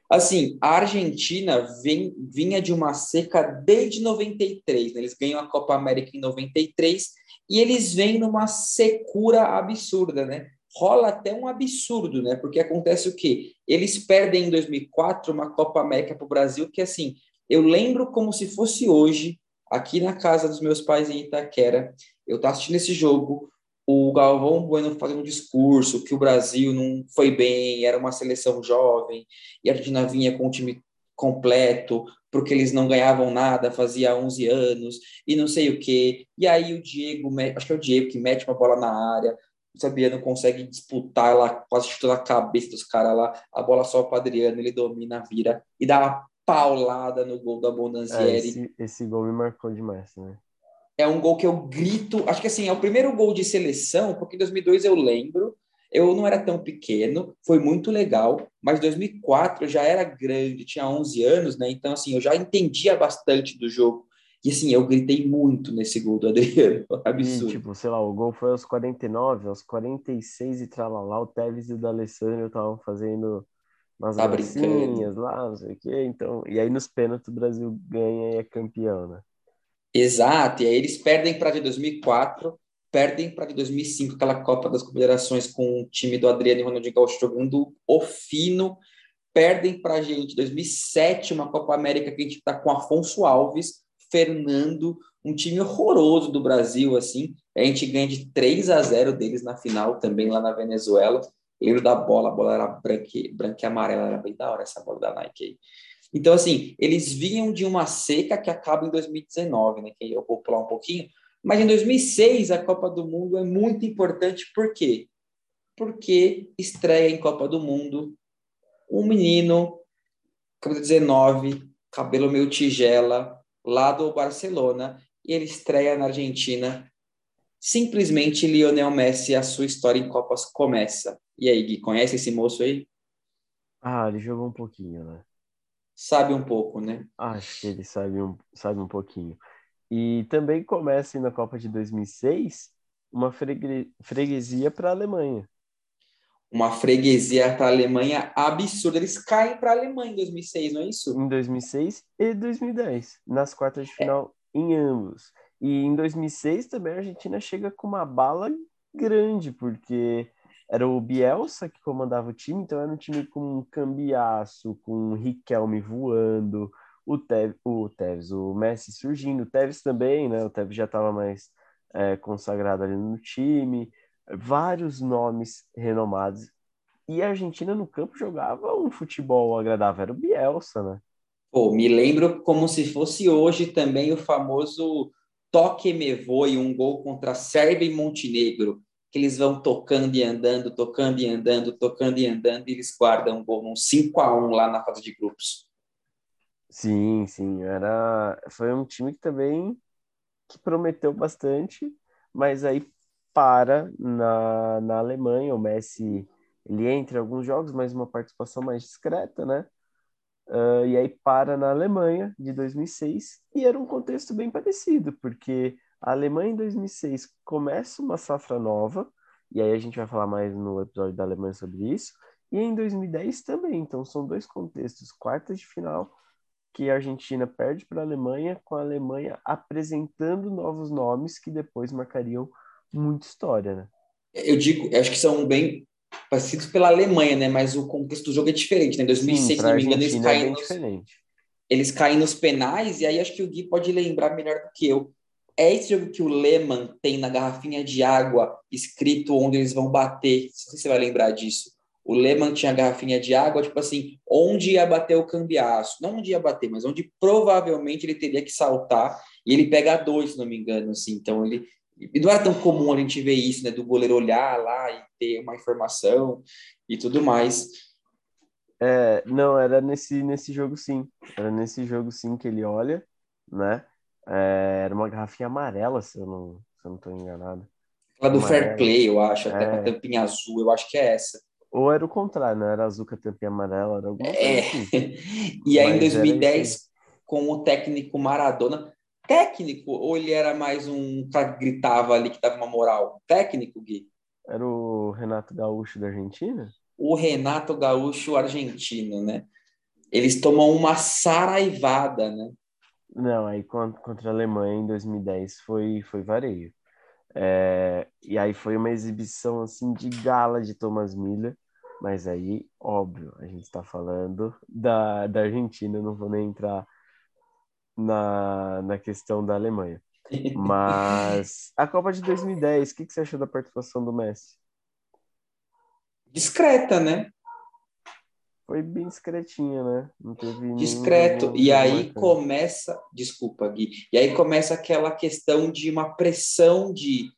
Assim, a Argentina vem, vinha de uma seca desde 93, né? Eles ganham a Copa América em 93 e eles vêm numa secura absurda, né? Rola até um absurdo, né? Porque acontece o quê? Eles perdem em 2004 uma Copa América para o Brasil que, assim, eu lembro como se fosse hoje, aqui na casa dos meus pais em Itaquera, eu estava assistindo esse jogo, o Galvão Bueno fazendo um discurso que o Brasil não foi bem, era uma seleção jovem, e a Argentina vinha com o time completo, porque eles não ganhavam nada, fazia 11 anos, e não sei o quê. E aí o Diego, acho que é o Diego que mete uma bola na área, o Sabiano consegue disputar lá, quase chutou a cabeça dos caras lá, a bola só para Adriano, ele domina, vira, e dá uma paulada no gol da Bonanzieri. É, esse, esse gol me marcou demais, né? é um gol que eu grito. Acho que assim, é o primeiro gol de seleção, porque em 2002 eu lembro, eu não era tão pequeno, foi muito legal, mas 2004 eu já era grande, tinha 11 anos, né? Então, assim, eu já entendia bastante do jogo. E assim, eu gritei muito nesse gol do Adriano. Absurdo. E, tipo, sei lá, o gol foi aos 49, aos 46 e tralalá, o Tevez e o D'Alessandro estavam fazendo umas tá gracinhas lá, não sei o quê. Então, e aí nos pênaltis o Brasil ganha e é campeão, né? Exato, e aí eles perdem para de 2004, perdem para de 2005, aquela Copa das Confederações com o time do Adriano e Ronaldinho Gaúcho jogando o fino, perdem para a gente 2007, uma Copa América que a gente está com Afonso Alves, Fernando, um time horroroso do Brasil, assim, a gente ganha de 3 a 0 deles na final também lá na Venezuela, lembro da bola, a bola era branca, branca e amarela, era bem da hora essa bola da Nike aí. Então, assim, eles vinham de uma seca que acaba em 2019, né? Que eu vou pular um pouquinho. Mas em 2006, a Copa do Mundo é muito importante, por quê? Porque estreia em Copa do Mundo um menino, camisa 19, cabelo meio tigela, lá do Barcelona, e ele estreia na Argentina. Simplesmente Lionel Messi, a sua história em Copas começa. E aí, Gui, conhece esse moço aí? Ah, ele jogou um pouquinho, né? sabe um pouco, né? Acho que ele sabe um, sabe um pouquinho. E também começa na Copa de 2006 uma fregue, freguesia para a Alemanha. Uma freguesia para a Alemanha absurda. Eles caem para a Alemanha em 2006, não é isso? Em 2006 e 2010, nas quartas de final é. em ambos. E em 2006 também a Argentina chega com uma bala grande, porque era o Bielsa que comandava o time, então era um time com um Cambiaço, com Riquelme voando, o, Tev, o Tevez, o Messi surgindo, o Tevez também, né? O Tevez já estava mais é, consagrado ali no time, vários nomes renomados. E a Argentina no campo jogava um futebol agradável, era o Bielsa, né? Pô, me lembro como se fosse hoje também o famoso toque me voe, um gol contra a Sérvia e Montenegro que eles vão tocando e andando, tocando e andando, tocando e andando, e eles guardam um gol num 5 a 1 lá na fase de grupos. Sim, sim, era foi um time que também que prometeu bastante, mas aí para na, na Alemanha, o Messi ele entra em alguns jogos, mas uma participação mais discreta, né? Uh, e aí para na Alemanha de 2006 e era um contexto bem parecido, porque a Alemanha em 2006 começa uma safra nova, e aí a gente vai falar mais no episódio da Alemanha sobre isso, e em 2010 também. Então são dois contextos, quartas de final, que a Argentina perde para a Alemanha, com a Alemanha apresentando novos nomes que depois marcariam muita história, né? Eu digo, acho que são bem parecidos pela Alemanha, né? Mas o contexto do jogo é diferente, né? Em 2006, Sim, se não me engano, eles é caem, é nos, eles caem nos penais, e aí acho que o Gui pode lembrar melhor do que eu É esse jogo que o Lehmann tem na garrafinha de água escrito onde eles vão bater. Não sei se você vai lembrar disso. O Lehmann tinha a garrafinha de água, tipo assim, onde ia bater o cambiaço. Não onde ia bater, mas onde provavelmente ele teria que saltar. E ele pega dois, se não me engano, assim. Então ele. E não era tão comum a gente ver isso, né? Do goleiro olhar lá e ter uma informação e tudo mais. É, não, era nesse, nesse jogo sim. Era nesse jogo sim que ele olha, né? É, era uma garrafinha amarela, se eu não, se eu não tô enganado. Aquela do Amarela. Fair Play, eu acho, até é. com a tampinha azul, eu acho que é essa. Ou era o contrário, não era azul com a tampinha amarela, era alguma é. Assim. e aí em 2010, com o técnico Maradona, técnico ou ele era mais um cara que gritava ali, que dava uma moral? Técnico, Gui? Era o Renato Gaúcho da Argentina? O Renato Gaúcho argentino, né? Eles tomam uma saraivada, né? Não, aí contra a Alemanha em 2010 foi, foi vareio. É, e aí foi uma exibição assim de gala de Thomas Miller, mas aí, óbvio, a gente está falando da, da Argentina, não vou nem entrar na, na questão da Alemanha. Mas a Copa de 2010, o que, que você achou da participação do Messi? Discreta, né? Foi bem discretinha, né? Não teve Discreto. E aí começa, desculpa, Gui, e aí começa aquela questão de uma pressão de,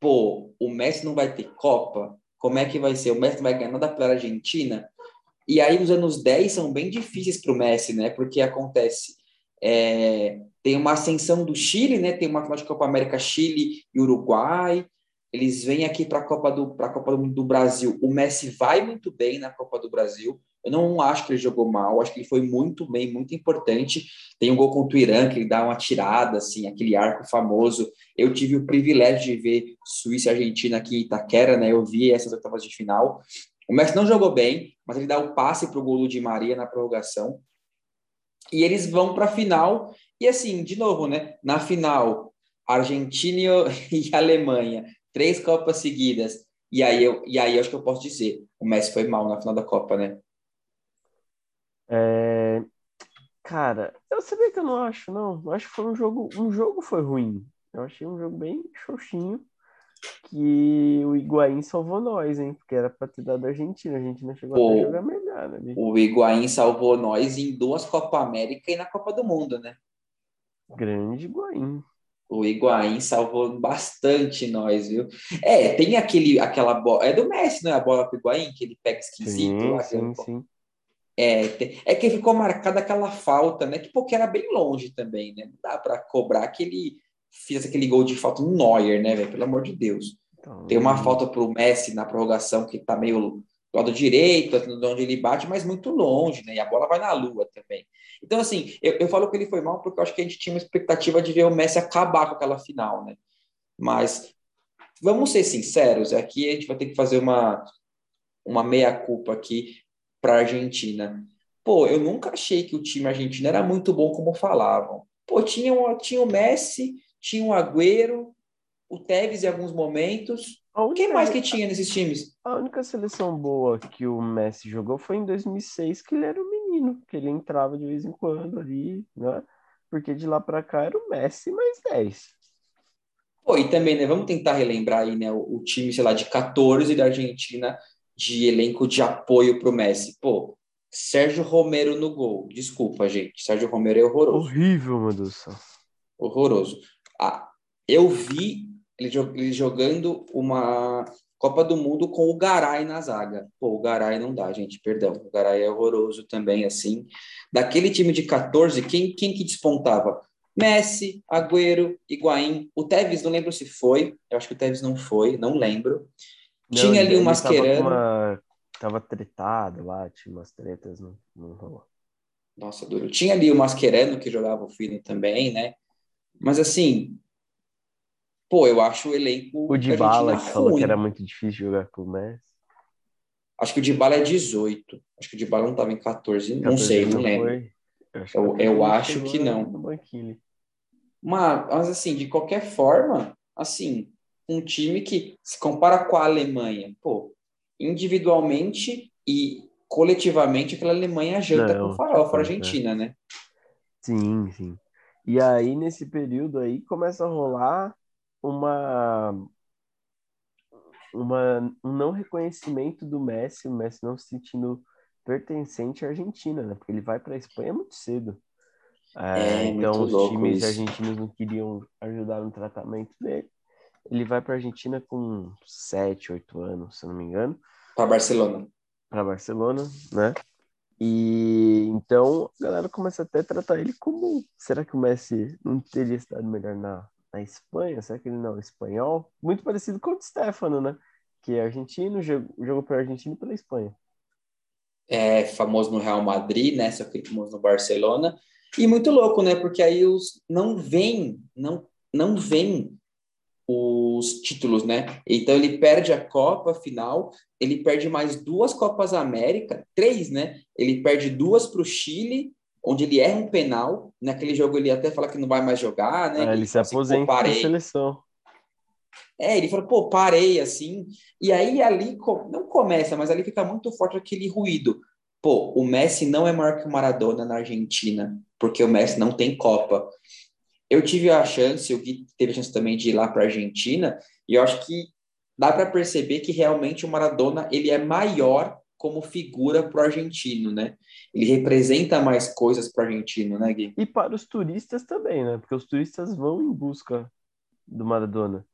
pô, o Messi não vai ter Copa? Como é que vai ser? O Messi não vai ganhar nada pela Argentina? E aí os anos 10 são bem difíceis para o Messi, né? Porque acontece, é, tem uma ascensão do Chile, né? Tem uma final de Copa América Chile e Uruguai. Eles vêm aqui para a Copa do pra Copa do, do Brasil. O Messi vai muito bem na Copa do Brasil. Eu não acho que ele jogou mal, acho que ele foi muito bem, muito importante. Tem um gol contra o Irã, que ele dá uma tirada, assim, aquele arco famoso. Eu tive o privilégio de ver Suíça e Argentina aqui em Itaquera, né? Eu vi essas oitavas de final. O Messi não jogou bem, mas ele dá o passe para o gol de Maria na prorrogação. E eles vão para a final. E assim, de novo, né? Na final, Argentina e Alemanha, três Copas seguidas. E aí, eu, e aí eu acho que eu posso dizer, o Messi foi mal na final da Copa, né? É... Cara, eu sabia que eu não acho, não. Eu acho que foi um jogo. Um jogo foi ruim. Eu achei um jogo bem xoxinho. Que o Higuaín salvou nós, hein? Porque era pra ter dado a Argentina. A Argentina chegou o, a jogar melhor ali. O Higuaín salvou nós em duas Copa América e na Copa do Mundo, né? Grande Higuaín. O Higuaín salvou bastante nós, viu? É, tem aquele, aquela bola. É do Messi, não é a bola pro Higuaín, que ele pega esquisito sim, lá. Sim, sim. É, é que ficou marcada aquela falta, né? Que porque era bem longe também, né? Não dá para cobrar que ele fez aquele gol de falta no Neuer, né, velho? Pelo amor de Deus. Então, Tem uma falta pro Messi na prorrogação que tá meio do lado direito, onde ele bate, mas muito longe, né? E a bola vai na lua também. Então, assim, eu, eu falo que ele foi mal porque eu acho que a gente tinha uma expectativa de ver o Messi acabar com aquela final, né? Mas vamos ser sinceros, aqui a gente vai ter que fazer uma, uma meia-culpa aqui para a Argentina. Pô, eu nunca achei que o time argentino era muito bom como falavam. Pô, tinha, tinha o Messi, tinha o Agüero, o Tevez em alguns momentos. Única, Quem mais que tinha nesses times? A única seleção boa que o Messi jogou foi em 2006, que ele era um menino, que ele entrava de vez em quando ali, né? Porque de lá para cá era o Messi mais 10. Pô, e também, né, vamos tentar relembrar aí, né, o, o time, sei lá, de 14 da Argentina de elenco de apoio para o Messi. Pô, Sérgio Romero no gol. Desculpa, gente. Sérgio Romero é horroroso. Horrível, meu Deus do céu. Horroroso. Ah, eu vi ele jogando uma Copa do Mundo com o Garay na zaga. Pô, o Garay não dá, gente, perdão. O Garay é horroroso também, assim. Daquele time de 14, quem, quem que despontava? Messi, Agüero, Higuaín. O Tevez, não lembro se foi. Eu acho que o Tevez não foi, não lembro. Não, tinha ali o um Mascherano. Tava, uma... tava tretado lá, tinha umas tretas, não, não rolou. Nossa, duro. Tinha ali o Mascherano que jogava o fino também, né? Mas assim, pô, eu acho o elenco. O Dybala que falou que era muito difícil jogar com o Messi. Acho que o Dybala é 18. Acho que o Dybala não estava em 14, 14 não sei, não, lembro. Eu acho, eu, eu acho que não. Mas, mas assim, de qualquer forma, assim, um time que se compara com a Alemanha, pô, individualmente e coletivamente aquela Alemanha janta Não, com farofa Argentina, né? Sim, sim. E aí, nesse período aí, começa a rolar uma, uma, um não reconhecimento do Messi, o Messi não se sentindo pertencente à Argentina, né? Porque ele vai para a Espanha muito cedo. É, é então, os times isso. argentinos não queriam ajudar no tratamento dele. Ele vai para a Argentina com 7, 8 anos, se não me engano. Para Barcelona. Para Barcelona, né? E então a galera começa até a tratar ele como. Será que o Messi não teria estado melhor na, na Espanha? Será que ele não é espanhol? Muito parecido com o Stefano, né? Que é argentino, jogou para a Argentina e pela Espanha. É famoso no Real Madrid, né? Só que famoso no Barcelona. E muito louco, né? Porque aí os não vem, não, não vem os títulos, né? Então ele perde a Copa final, ele perde mais duas Copas América, três, né? Ele perde duas para o Chile, onde ele erra um penal. Naquele jogo ele até fala que não vai mais jogar, né? É, ele, ele se assim, aposenta da seleção. É, ele falou, pô, parei assim. E aí ali não começa, mas ali fica muito forte aquele ruído. Pô, o Messi não é maior que o Maradona na Argentina, porque o Messi não tem Copa. Eu tive a chance, o Gui teve a chance também de ir lá para a Argentina, e eu acho que dá para perceber que realmente o Maradona ele é maior como figura para o argentino, né? Ele representa mais coisas para o argentino, né, Gui? E para os turistas também, né? Porque os turistas vão em busca do Maradona.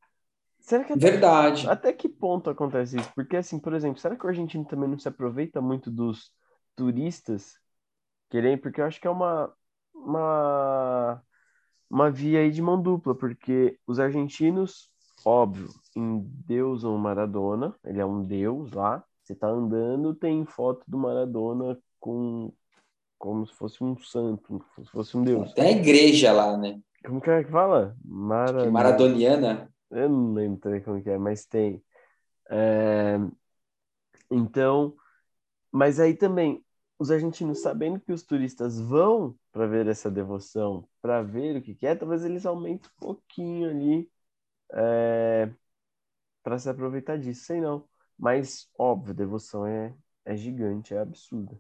Será que até, Verdade. Até que ponto acontece isso? Porque, assim, por exemplo, será que o argentino também não se aproveita muito dos turistas querem? Porque eu acho que é uma, uma uma via aí de mão dupla, porque os argentinos, óbvio, endeusam Maradona, ele é um deus lá. Você tá andando, tem foto do Maradona com como se fosse um santo, como se fosse um deus. Tem a igreja lá, né? Como que é que fala? Mara... Maradoniana? Eu não lembro também como que é, mas tem. É... Então, mas aí também, os argentinos sabendo que os turistas vão para ver essa devoção, para ver o que, que é, talvez eles aumentem um pouquinho ali é, para se aproveitar disso, sei não. Mas, óbvio, devoção é, é gigante, é absurda.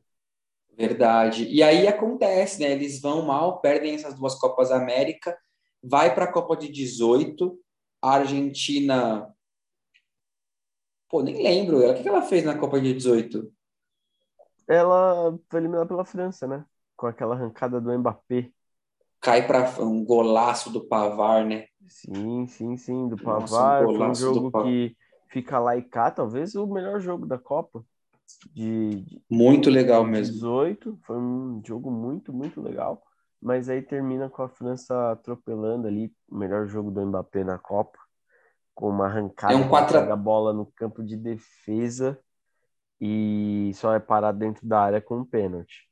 Verdade. E aí acontece, né? Eles vão mal, perdem essas duas Copas América, vai para a Copa de 18, a Argentina. Pô, nem lembro. O que ela fez na Copa de 18? ela foi eliminada pela França, né? Com aquela arrancada do Mbappé. Cai para um golaço do Pavar, né? Sim, sim, sim, do Pavar. Nossa, um um jogo que fica lá e cá, talvez o melhor jogo da Copa. De, de muito legal mesmo. 18, foi um jogo muito, muito legal. Mas aí termina com a França atropelando ali o melhor jogo do Mbappé na Copa, com uma arrancada é um quatro... da bola no campo de defesa e só é parar dentro da área com um pênalti.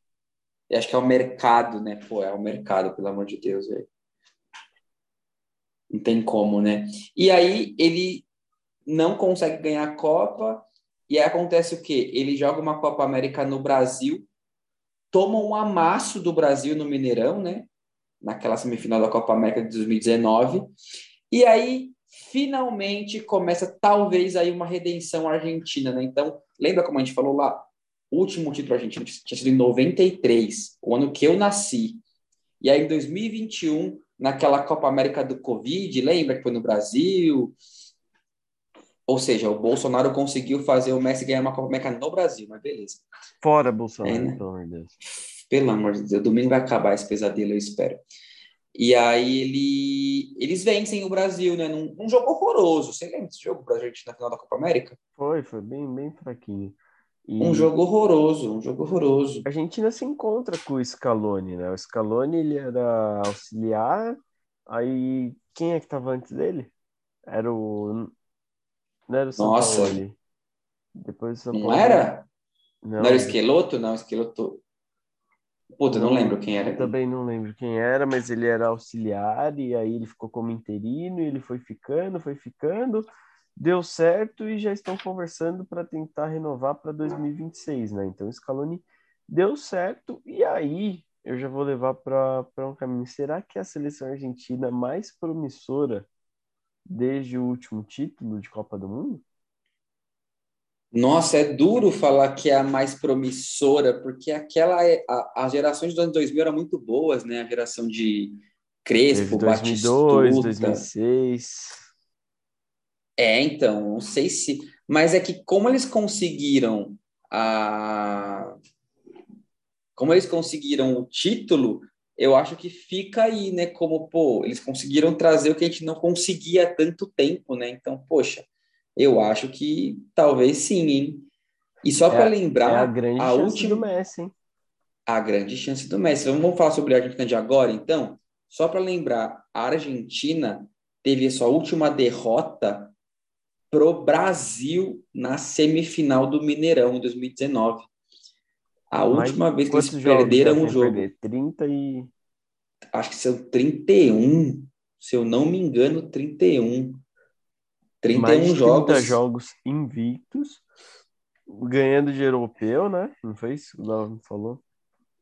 E acho que é o mercado, né? Pô, é o mercado, pelo amor de Deus, velho. Não tem como, né? E aí ele não consegue ganhar a Copa, e aí acontece o quê? Ele joga uma Copa América no Brasil, toma um amasso do Brasil no Mineirão, né? Naquela semifinal da Copa América de 2019. E aí finalmente começa talvez aí uma redenção argentina, né? Então, lembra como a gente falou lá? O último título argentino tinha sido em 93, o ano que eu nasci. E aí em 2021, naquela Copa América do Covid, lembra que foi no Brasil? Ou seja, o Bolsonaro conseguiu fazer o Messi ganhar uma Copa América no Brasil, mas beleza. Fora Bolsonaro, é, né? pelo amor de Deus. Pelo amor de Deus, domingo vai acabar esse pesadelo, eu espero. E aí ele, eles vencem o Brasil, né? Num, num jogo horroroso. Você lembra desse jogo para a gente na final da Copa América? Foi, foi bem, bem fraquinho. E... Um jogo horroroso, um jogo horroroso. A Argentina se encontra com o Scaloni, né? O Scaloni ele era auxiliar, aí quem é que estava antes dele? Era o não era o São Nossa. Paulo. Depois o São Paulo. Não era? Não. não era o Esqueloto? Não, Esqueloto. Puta, não lembro quem era. Também não lembro quem era, mas ele era auxiliar e aí ele ficou como interino e ele foi ficando, foi ficando, deu certo e já estão conversando para tentar renovar para 2026, né? Então Scaloni deu certo e aí eu já vou levar para um caminho. Será que a seleção argentina mais promissora desde o último título de Copa do Mundo? Nossa, é duro falar que é a mais promissora, porque aquela é, a, as gerações dos anos 2000 eram muito boas, né? A geração de Crespo, 2002, Batistuta. 2006. É, então, não sei se. Mas é que como eles conseguiram a. Como eles conseguiram o título, eu acho que fica aí, né? Como, pô, eles conseguiram trazer o que a gente não conseguia há tanto tempo, né? Então, poxa, eu acho que talvez sim, hein? E só é, para lembrar. É a grande a chance última... do Messi, hein? A grande chance do Messi. Vamos falar sobre a Argentina de agora, então? Só para lembrar, a Argentina teve a sua última derrota pro Brasil na semifinal do Mineirão em 2019. A Mas última vez que eles perderam o jogo. Perder? 30 e. Acho que são 31. Se eu não me engano, 31. 31 Mais 30 jogos. jogos invictos. Ganhando de europeu, né? Não foi isso que o falou?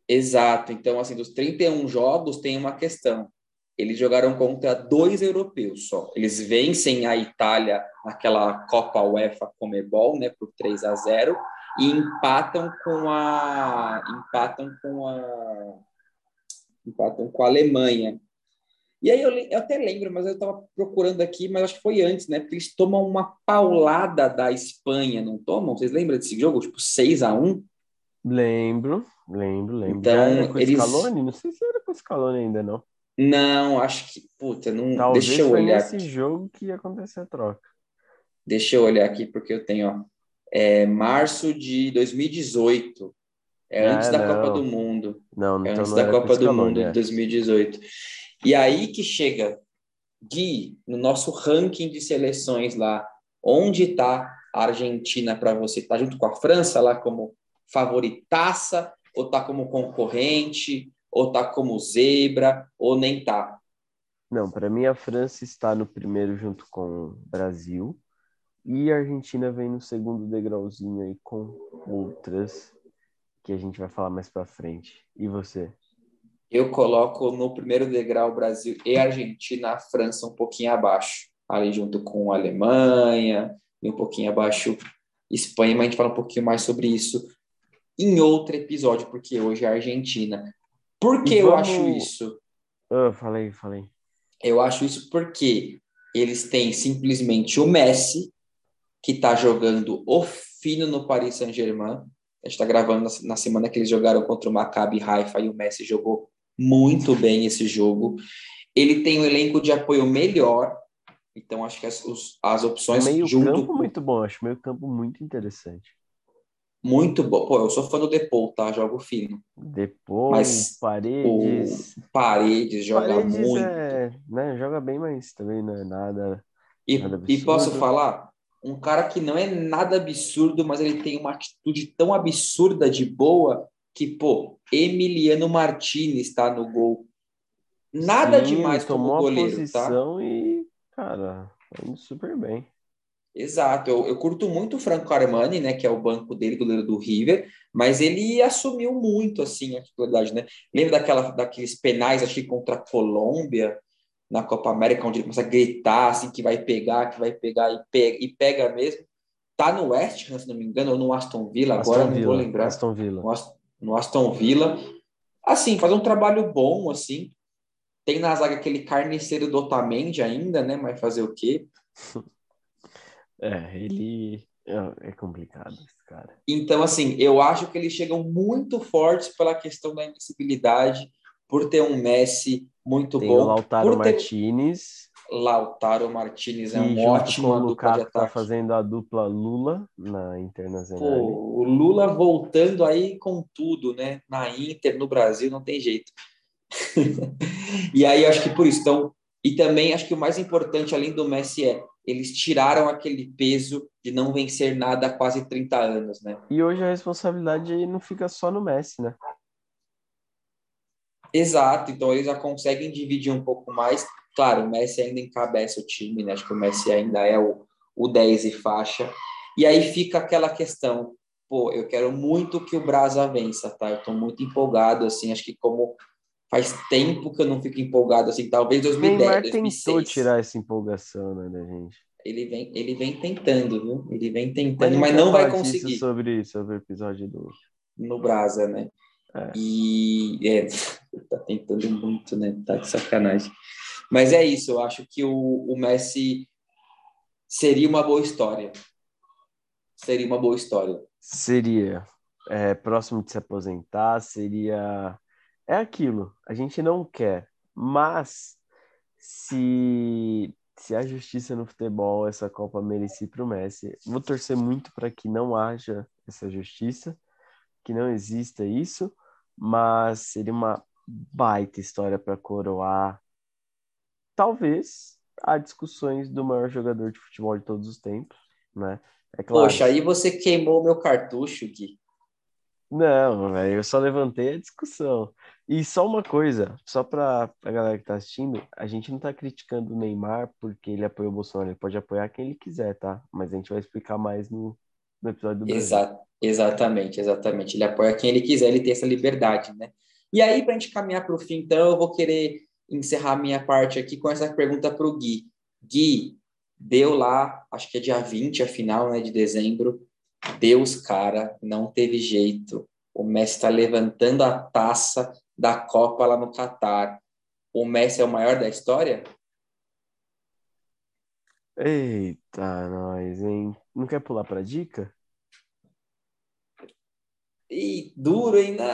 Exato. Então, assim, dos 31 jogos, tem uma questão. Eles jogaram contra dois europeus só. Eles vencem a Itália naquela Copa UEFA Comebol, né, por 3 a 0 e empatam com a empatam com a empatam com a Alemanha. E aí eu, eu até lembro, mas eu estava procurando aqui, mas acho que foi antes, né? Porque eles tomam uma paulada da Espanha, não tomam? Vocês lembram desse jogo? Tipo, 6 a 1 Lembro, lembro, lembro. Então, Já era com eles... Scaloni? Não sei se era com Scaloni ainda, não. Não, acho que, puta, não. Talvez Deixa eu foi olhar. nesse aqui. jogo que ia acontecer a troca. Deixa eu olhar aqui, porque eu tenho, ó. É março de 2018. É ah, antes da Copa do Mundo. Não, não é antes não da Copa do Mundo é. de 2018. E aí que chega, Gui, no nosso ranking de seleções lá, onde está a Argentina para você? Está junto com a França lá como favoritaça, ou tá como concorrente, ou tá como zebra, ou nem tá? Não, para mim a França está no primeiro junto com o Brasil e a Argentina vem no segundo degrauzinho aí com outras que a gente vai falar mais para frente. E você? Eu coloco no primeiro degrau Brasil e Argentina, a França um pouquinho abaixo, ali junto com a Alemanha e um pouquinho abaixo Espanha, mas a gente fala um pouquinho mais sobre isso em outro episódio, porque hoje é a Argentina. Por que vamos... eu acho isso? Ah, falei, falei. Eu acho isso porque eles têm simplesmente o Messi, que está jogando o fino no Paris Saint-Germain. A gente está gravando na, na, semana que eles jogaram contra o Maccabi Haifa e o Messi jogou muito bem esse jogo. Ele tem um elenco de apoio melhor, então acho que as, os, as opções meio junto campo muito bom, acho meio campo muito interessante. Muito bom. Pô, eu sou fã do Depou, tá? Jogo fino. Depou, mas Paredes. O Paredes joga Paredes muito. É, né, joga bem, mas também não é nada. E, nada e posso falar? Um cara que não é nada absurdo, mas ele tem uma atitude tão absurda de boa que, pô, Emiliano Martinez está no gol. Nada Sim, demais como goleiro, tá? E, cara, tá indo super bem. Exato, eu, eu, curto muito o Franco Armani, né, que é o banco dele, goleiro do River, mas ele assumiu muito, assim, a titularidade, né? Lembra daquela, daqueles penais, acho que contra a Colômbia, na Copa América, onde ele começa a gritar, assim, que vai pegar, que vai pegar, e pega, e pega mesmo. Tá no West Ham, se não me engano, ou no Aston Villa, Aston agora Villa, não vou lembrar. Aston Villa. No, no Aston Villa. Assim, fazer um trabalho bom, assim. Tem na zaga aquele carniceiro do Otamendi ainda, né, mas fazer o quê? É, ele é, é complicado, esse cara. Então, assim, eu acho que eles chegam muito fortes pela questão da invencibilidade, por ter um Messi muito Tem bom. O Lautaro ter... Martinez. Lautaro Martinez é um ótimo o Lukaku tá fazendo a dupla Lula na Internacional. Pô, o Lula voltando aí com tudo, né? Na Inter, no Brasil, não tem jeito. e aí acho que por isso. Então, e também acho que o mais importante, além do Messi, é eles tiraram aquele peso de não vencer nada há quase 30 anos, né? E hoje a responsabilidade não fica só no Messi, né? Exato, então eles já conseguem dividir um pouco mais. Claro, o Messi ainda encabeça o time, né? Acho que o Messi ainda é o, o 10 e faixa. E aí fica aquela questão, pô, eu quero muito que o Brasa vença, tá? Eu tô muito empolgado, assim, acho que como faz tempo que eu não fico empolgado assim, talvez 2010, Neymar 2006. tentou tirar essa empolgação, né, da gente. Ele vem, ele vem tentando, viu? Ele vem tentando, mas, não vai conseguir. Sobre, sobre o episódio do no Brasa, né? É. E é, Tá tentando muito, né? Tá de sacanagem. Mas é isso, eu acho que o, o Messi seria uma boa história. Seria uma boa história. Seria. É, próximo de se aposentar, seria. É aquilo, a gente não quer, mas se, se a justiça no futebol, essa Copa merecia para o Messi, vou torcer muito para que não haja essa justiça, que não exista isso, mas seria uma baita história para coroar. Talvez há discussões do maior jogador de futebol de todos os tempos, né? É claro. Poxa, aí você queimou meu cartucho, Gui. Não, velho, eu só levantei a discussão. E só uma coisa, só para a galera que tá assistindo, a gente não tá criticando o Neymar porque ele apoiou o Bolsonaro, ele pode apoiar quem ele quiser, tá? Mas a gente vai explicar mais no, no episódio do Brasil. exatamente, exatamente. Ele apoia quem ele quiser, ele tem essa liberdade, né? E aí, para a gente caminhar para o fim, então, eu vou querer encerrar minha parte aqui com essa pergunta para o Gui. Gui, deu lá, acho que é dia 20, a final né, de dezembro. Deus, cara, não teve jeito. O Messi está levantando a taça da Copa lá no Catar. O Messi é o maior da história? Eita, nós, hein? Não quer pular para dica? E duro ainda.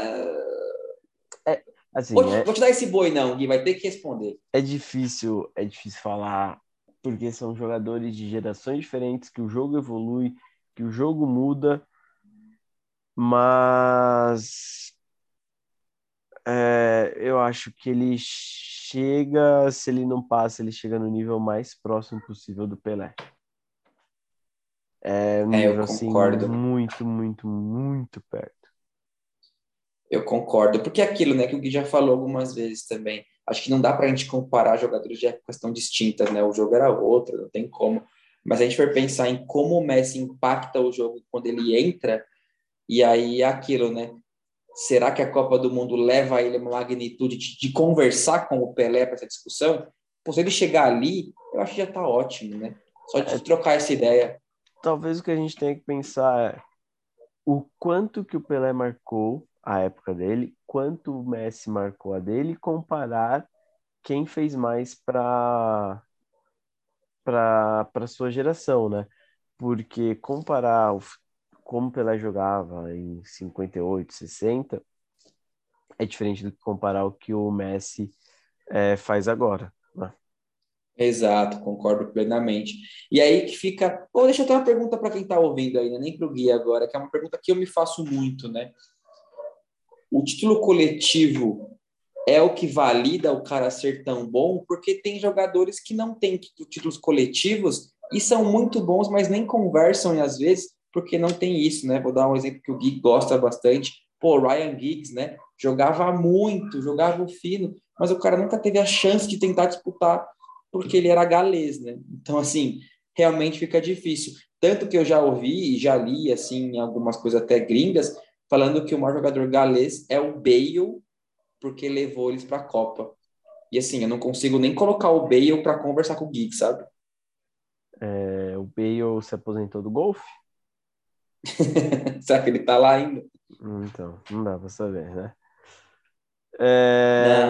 É, assim, vou, é... vou te dar esse boi, não, Gui, vai ter que responder. É difícil, é difícil falar, porque são jogadores de gerações diferentes, que o jogo evolui, que o jogo muda, mas é, eu acho que ele chega, se ele não passa, ele chega no nível mais próximo possível do Pelé. É um é, nível assim, muito, muito, muito perto. Eu concordo, porque é aquilo, né, que o Gui já falou algumas vezes também. Acho que não dá para a gente comparar jogadores de épocas tão distintas, né? O jogo era outro, não tem como. Mas a gente for pensar em como o Messi impacta o jogo quando ele entra, e aí é aquilo, né? Será que a Copa do Mundo leva ele a uma magnitude de, de conversar com o Pelé para essa discussão? Pô, se ele chegar ali, eu acho que já está ótimo, né? Só de é, trocar essa ideia. Talvez o que a gente tenha que pensar é o quanto que o Pelé marcou a época dele, quanto o Messi marcou a dele, comparar quem fez mais para para sua geração, né? Porque comparar o, como Pelé jogava em 58, 60 é diferente do que comparar o que o Messi é, faz agora. Né? Exato, concordo plenamente. E aí que fica. Bom, deixa eu ter uma pergunta para quem está ouvindo ainda, nem para o Gui agora, que é uma pergunta que eu me faço muito, né? o título coletivo é o que valida o cara ser tão bom, porque tem jogadores que não têm títulos coletivos e são muito bons, mas nem conversam às vezes, porque não tem isso, né? Vou dar um exemplo que o Gui gosta bastante. Pô, Ryan Giggs, né? Jogava muito, jogava fino, mas o cara nunca teve a chance de tentar disputar porque ele era galês, né? Então, assim, realmente fica difícil. Tanto que eu já ouvi e já li, assim, algumas coisas até gringas, falando que o maior jogador galês é o Bale, porque levou eles para a Copa. E assim, eu não consigo nem colocar o Bale para conversar com o Geek, sabe? É, o Bale se aposentou do golfe? Será que ele tá lá ainda? Então, não dá para saber, né? É,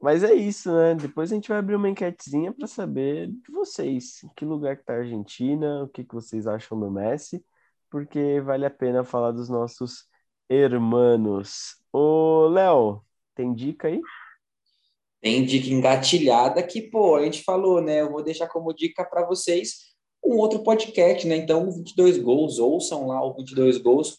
mas é isso, né? Depois a gente vai abrir uma enquetezinha para saber de vocês. Em que lugar que tá a Argentina, o que, que vocês acham do Messi porque vale a pena falar dos nossos hermanos. Ô, Léo, tem dica aí? Tem dica engatilhada que, pô, a gente falou, né? Eu vou deixar como dica para vocês um outro podcast, né? Então, 22 gols, ouçam lá o 22 gols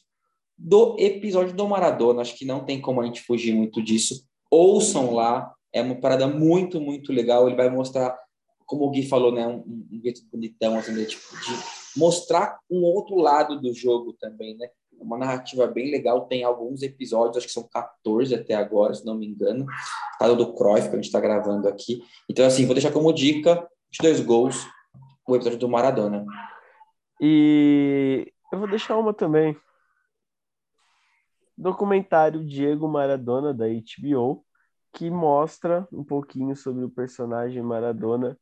do episódio do Maradona. Acho que não tem como a gente fugir muito disso. Ouçam lá, é uma parada muito, muito legal. Ele vai mostrar, como o Gui falou, né? Um, um jeito bonitão, assim, tipo, de mostrar um outro lado do jogo também, né? Uma narrativa bem legal, tem alguns episódios, acho que são 14 até agora, se não me engano, tá do Cruyff que a gente está gravando aqui. Então, assim, vou deixar como dica de dois gols o episódio do Maradona. E eu vou deixar uma também. Documentário Diego Maradona, da HBO, que mostra um pouquinho sobre o personagem Maradona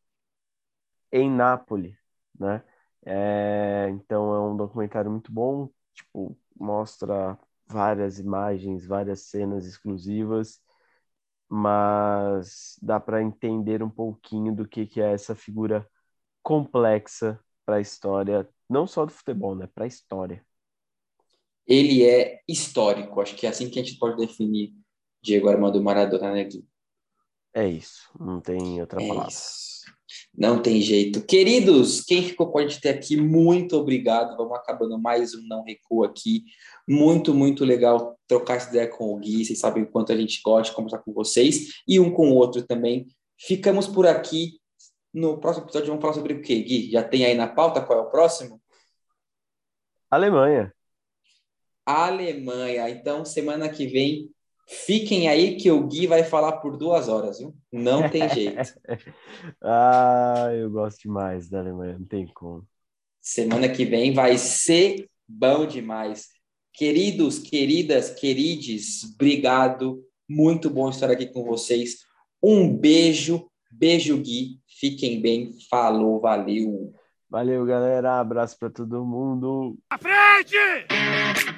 em Nápoles, né? É, então é um documentário muito bom, tipo, mostra várias imagens, várias cenas exclusivas mas dá para entender um pouquinho do que, que é essa figura complexa para a história, não só do futebol, né? Para a história. Ele é histórico, acho que é assim que a gente pode definir Diego Armando Maradona, né, Gui? É isso, não tem outra é palavra. Isso. Não tem jeito. Queridos, quem ficou com a gente até aqui, muito obrigado. Vamos acabando mais um Não Recua aqui. Muito, muito legal trocar essa ideia com o Gui. Vocês sabem o quanto a gente gosta de conversar com vocês e um com o outro também. Ficamos por aqui. No próximo episódio vamos falar sobre o quê, Gui? Já tem aí na pauta qual é o próximo? Alemanha. Alemanha. Então, semana que vem Fiquem aí que o Gui vai falar por duas horas, viu? Não tem jeito. ah, eu gosto demais da Alemanha, não tem como. Semana que vem vai ser bom demais. Queridos, queridas, querides, obrigado. Muito bom estar aqui com vocês. Um beijo, beijo, Gui. Fiquem bem. Falou, valeu. Valeu, galera. Abraço para todo mundo. À frente!